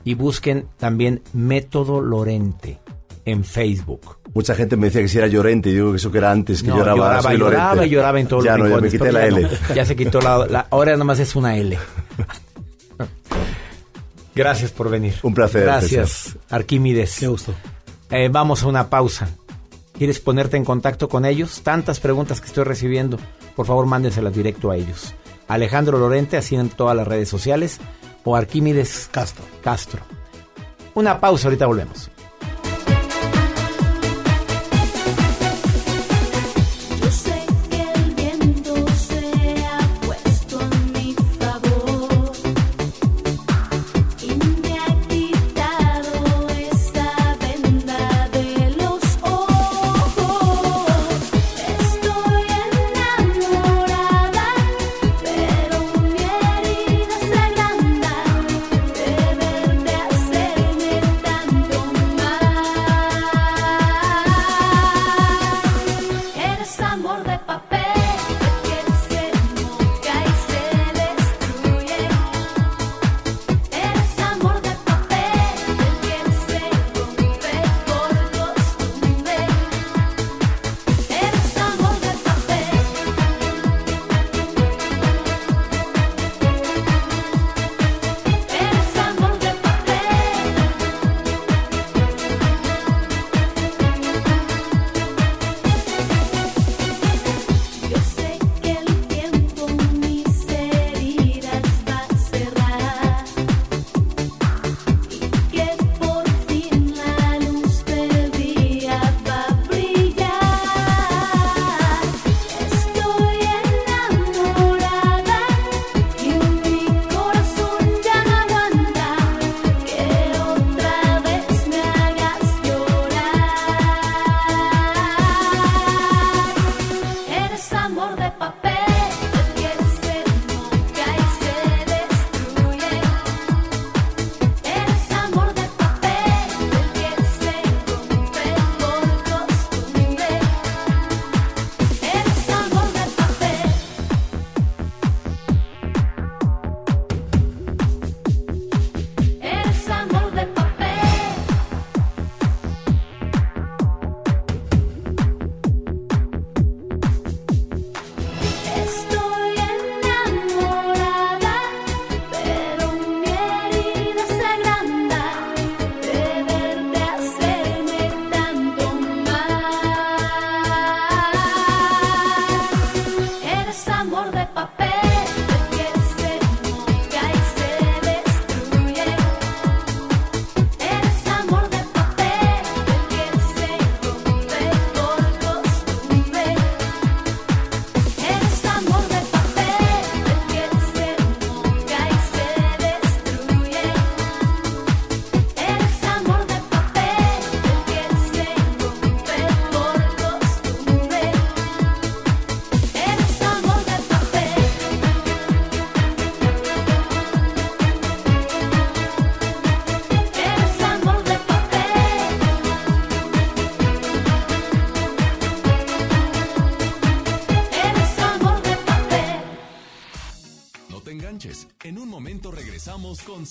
Y busquen también Método Lorente en Facebook. Mucha gente me decía que si era Llorente, y digo que eso que era antes, que No, lloraba. lloraba, lloraba, y lloraba en todos ya los no, ya me quité la ya L. no. Ya se quitó la, la- Ahora nada más es una L. Gracias por venir. Un placer, Gracias, Arquímedes. Qué gusto. vamos a una pausa. ¿Quieres ponerte en contacto con ellos? Tantas preguntas que estoy recibiendo. Por favor, mándenselas directo a ellos. Alejandro Lorente, así en todas las redes sociales. O Arquímedes Castro. Castro. Una pausa, ahorita volvemos.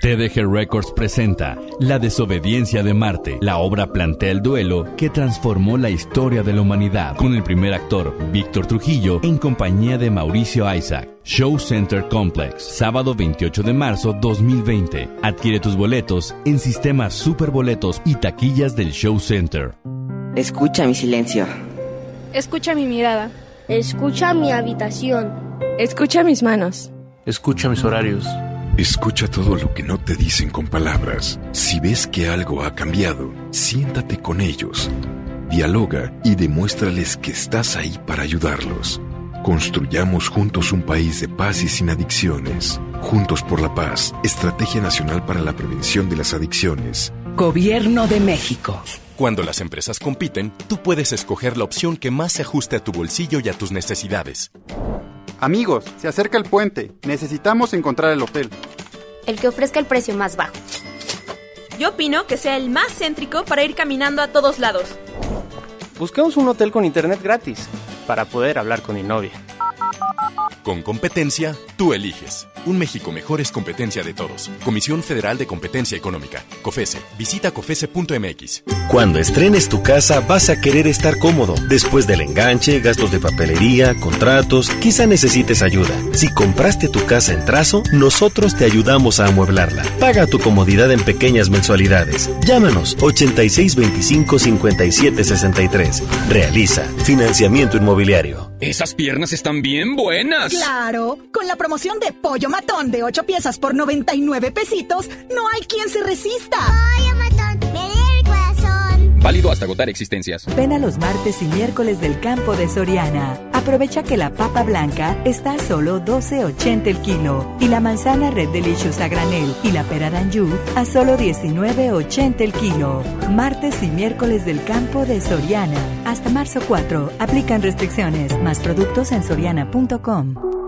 TDG Records presenta La desobediencia de Marte. La obra plantea el duelo que transformó la historia de la humanidad, con el primer actor, Víctor Trujillo, en compañía de Mauricio Isaac. Show Center Complex, sábado 28 de marzo 2020. Adquiere tus boletos en sistemas superboletos y taquillas del Show Center. Escucha mi silencio. Escucha mi mirada. Escucha mi habitación. Escucha mis manos. Escucha mis horarios. Escucha todo lo que no te dicen con palabras. Si ves que algo ha cambiado, siéntate con ellos. Dialoga y demuéstrales que estás ahí para ayudarlos. Construyamos juntos un país de paz y sin adicciones. Juntos por la paz, Estrategia Nacional para la Prevención de las Adicciones. Gobierno de México. Cuando las empresas compiten, tú puedes escoger la opción que más se ajuste a tu bolsillo y a tus necesidades. Amigos, se acerca el puente. Necesitamos encontrar el hotel. El que ofrezca el precio más bajo. Yo opino que sea el más céntrico para ir caminando a todos lados. Busquemos un hotel con internet gratis para poder hablar con mi novia. Con competencia, tú eliges. Un México mejor es competencia de todos. Comisión Federal de Competencia Económica. COFESE. Visita COFESE.mx. Cuando estrenes tu casa vas a querer estar cómodo. Después del enganche, gastos de papelería, contratos, quizá necesites ayuda. Si compraste tu casa en trazo, nosotros te ayudamos a amueblarla. Paga tu comodidad en pequeñas mensualidades. Llámanos 8625-5763. Realiza financiamiento inmobiliario. Esas piernas están bien buenas. Claro, con la promoción de pollo matón de 8 piezas por 99 pesitos, no hay quien se resista. Pollo matón, me lee el corazón. Válido hasta agotar existencias. Ven a los martes y miércoles del campo de Soriana. Aprovecha que la papa blanca está a solo 12.80 el kilo y la manzana Red Delicious a granel y la pera d'Anjou a solo 19.80 el kilo. Martes y miércoles del campo de Soriana. Hasta marzo 4. Aplican restricciones. Más productos en soriana.com.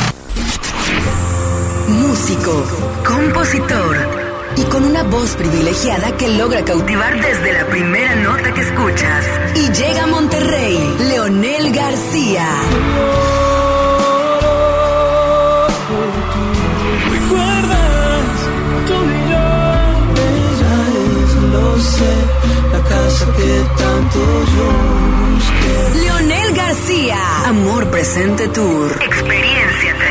Músico, compositor y con una voz privilegiada que logra cautivar desde la primera nota que escuchas. Y llega a Monterrey, Leonel García. ¿Recuerdas tú y yo? Ya lo sé, la casa que tanto yo busqué. Leonel García, Amor Presente Tour. Experiencia 360.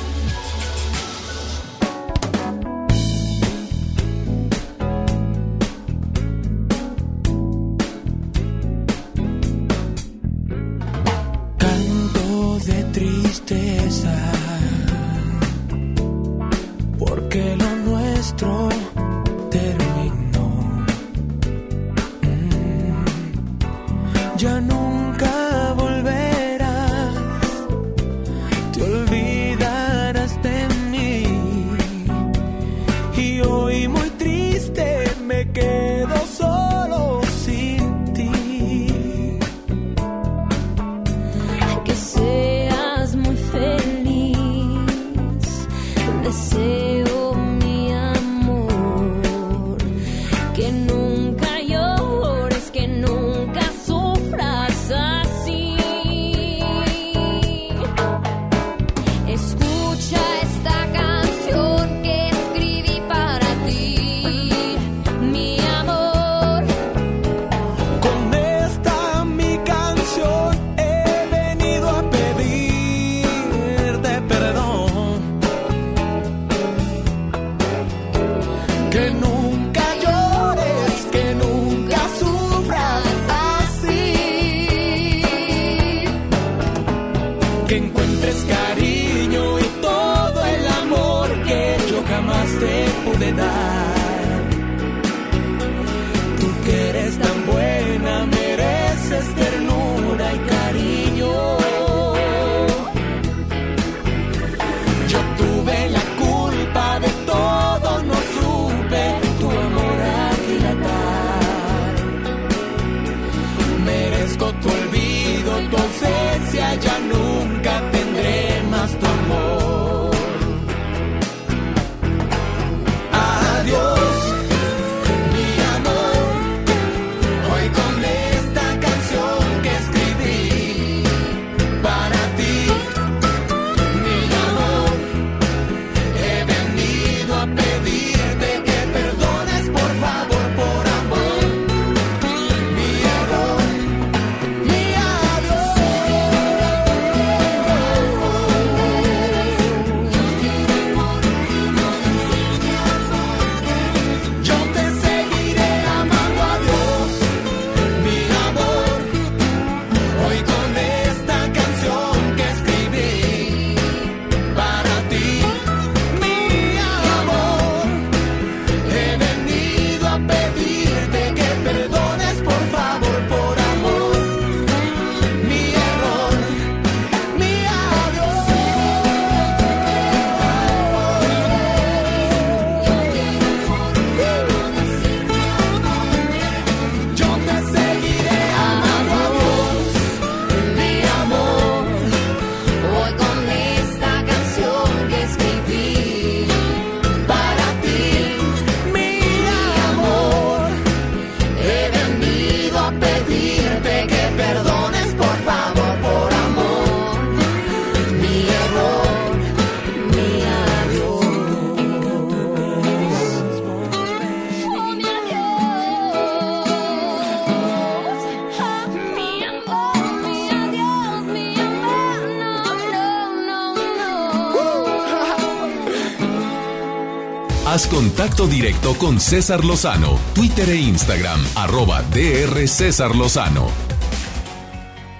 Contacto directo con César Lozano, Twitter e Instagram, arroba DR César Lozano.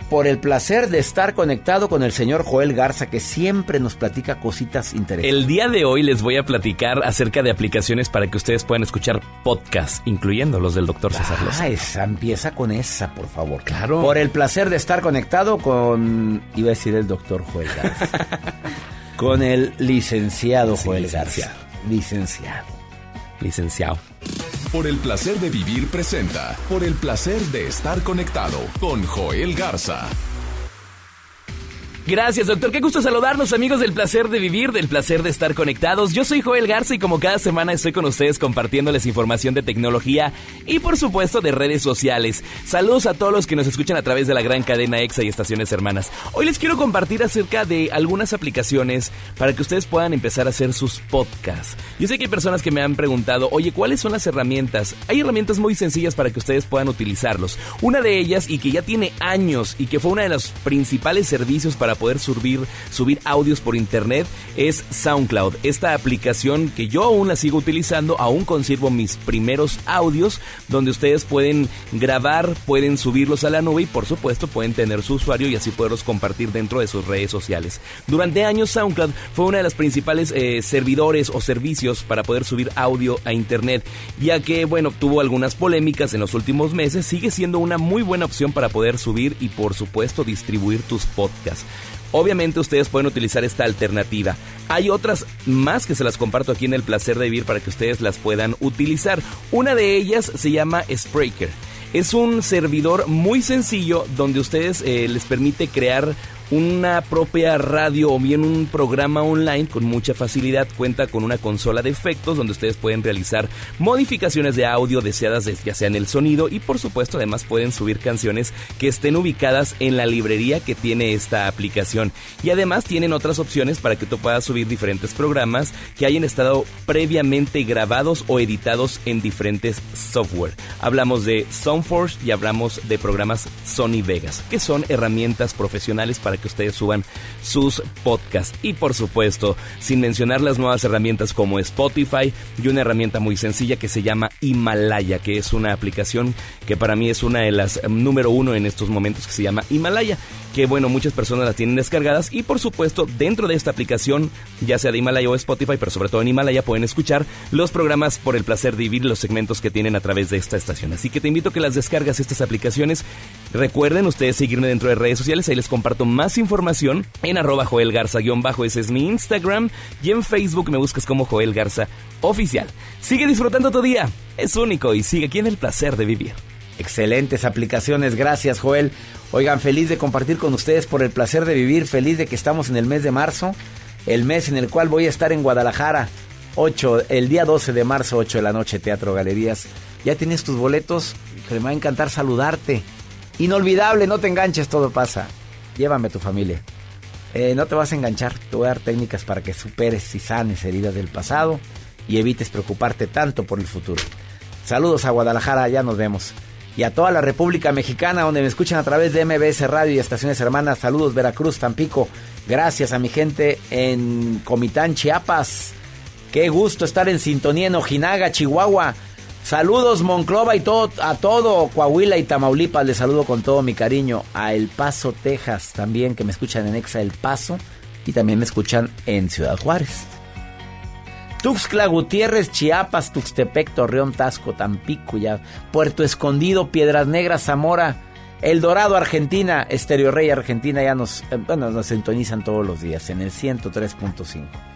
Por el placer de estar conectado con el señor Joel Garza, que siempre nos platica cositas interesantes. El día de hoy les voy a platicar acerca de aplicaciones para que ustedes puedan escuchar podcasts, incluyendo los del doctor César Ah, Lozano. esa, empieza con esa, por favor. Claro. Por el placer de estar conectado con, iba a decir el doctor Joel Garza, con el licenciado Joel Garza. Licenciado. Licenciado. Por el placer de vivir presenta. Por el placer de estar conectado con Joel Garza. Gracias, doctor. Qué gusto saludarnos, amigos del placer de vivir, del placer de estar conectados. Yo soy Joel Garza y como cada semana estoy con ustedes compartiéndoles información de tecnología y por supuesto de redes sociales. Saludos a todos los que nos escuchan a través de la gran cadena EXA y estaciones hermanas. Hoy les quiero compartir acerca de algunas aplicaciones para que ustedes puedan empezar a hacer sus podcasts. Yo sé que hay personas que me han preguntado, oye, ¿cuáles son las herramientas? Hay herramientas muy sencillas para que ustedes puedan utilizarlos. Una de ellas y que ya tiene años y que fue uno de los principales servicios para poder subir, subir audios por internet es SoundCloud. Esta aplicación que yo aún la sigo utilizando, aún conservo mis primeros audios donde ustedes pueden grabar, pueden subirlos a la nube y por supuesto pueden tener su usuario y así poderlos compartir dentro de sus redes sociales. Durante años SoundCloud fue una de las principales eh, servidores o servicios para poder subir audio a internet, ya que bueno, tuvo algunas polémicas en los últimos meses, sigue siendo una muy buena opción para poder subir y por supuesto distribuir tus podcasts. Obviamente ustedes pueden utilizar esta alternativa. Hay otras más que se las comparto aquí en el placer de vivir para que ustedes las puedan utilizar. Una de ellas se llama Spreaker. Es un servidor muy sencillo donde ustedes eh, les permite crear una propia radio o bien un programa online con mucha facilidad. Cuenta con una consola de efectos donde ustedes pueden realizar modificaciones de audio deseadas de- ya sea en el sonido y por supuesto además pueden subir canciones que estén ubicadas en la librería que tiene esta aplicación. Y además tienen otras opciones para que tú puedas subir diferentes programas que hayan estado previamente grabados o editados en diferentes software. Hablamos de Soundforce y hablamos de programas Sony Vegas, que son herramientas profesionales para que ustedes suban sus podcasts. Y por supuesto, sin mencionar las nuevas herramientas como Spotify y una herramienta muy sencilla que se llama Himalaya, que es una aplicación que para mí es una de las em, número uno en estos momentos que se llama Himalaya, que bueno, muchas personas las tienen descargadas y por supuesto dentro de esta aplicación, ya sea de Himalaya o Spotify, pero sobre todo en Himalaya pueden escuchar los programas por el placer de vivir los segmentos que tienen a través de esta estación. Así que te invito a que las descargas estas aplicaciones. Recuerden ustedes seguirme dentro de redes sociales, ahí les comparto más información en arroba Joel Garza-bajo, ese es mi Instagram, y en Facebook me buscas como Joel Garza Oficial. Sigue disfrutando tu día, es único y sigue aquí en el placer de vivir. Excelentes aplicaciones, gracias Joel. Oigan, feliz de compartir con ustedes por el placer de vivir, feliz de que estamos en el mes de marzo, el mes en el cual voy a estar en Guadalajara, 8, el día 12 de marzo, 8 de la noche, Teatro Galerías. Ya tienes tus boletos, me va a encantar saludarte. Inolvidable, no te enganches, todo pasa. Llévame a tu familia. Eh, no te vas a enganchar, te voy a dar técnicas para que superes y sanes heridas del pasado y evites preocuparte tanto por el futuro. Saludos a Guadalajara, ya nos vemos y a toda la República Mexicana donde me escuchan a través de MBS Radio y estaciones hermanas. Saludos Veracruz, Tampico. Gracias a mi gente en Comitán, Chiapas. Qué gusto estar en sintonía en Ojinaga, Chihuahua. Saludos Monclova y todo, a todo Coahuila y Tamaulipas. Les saludo con todo mi cariño. A El Paso, Texas también, que me escuchan en Exa El Paso. Y también me escuchan en Ciudad Juárez. Tuxtla Gutiérrez, Chiapas, Tuxtepec, Torreón, Tasco, Tampico, ya, Puerto Escondido, Piedras Negras, Zamora, El Dorado, Argentina, Estereo Rey, Argentina, ya nos, eh, bueno, nos sintonizan todos los días en el 103.5.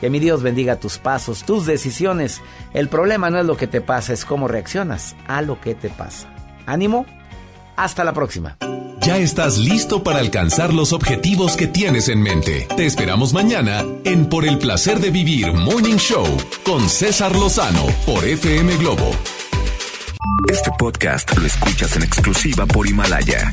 Que mi Dios bendiga tus pasos, tus decisiones. El problema no es lo que te pasa, es cómo reaccionas a lo que te pasa. Ánimo, hasta la próxima. Ya estás listo para alcanzar los objetivos que tienes en mente. Te esperamos mañana en Por el placer de vivir Morning Show con César Lozano por FM Globo. Este podcast lo escuchas en exclusiva por Himalaya.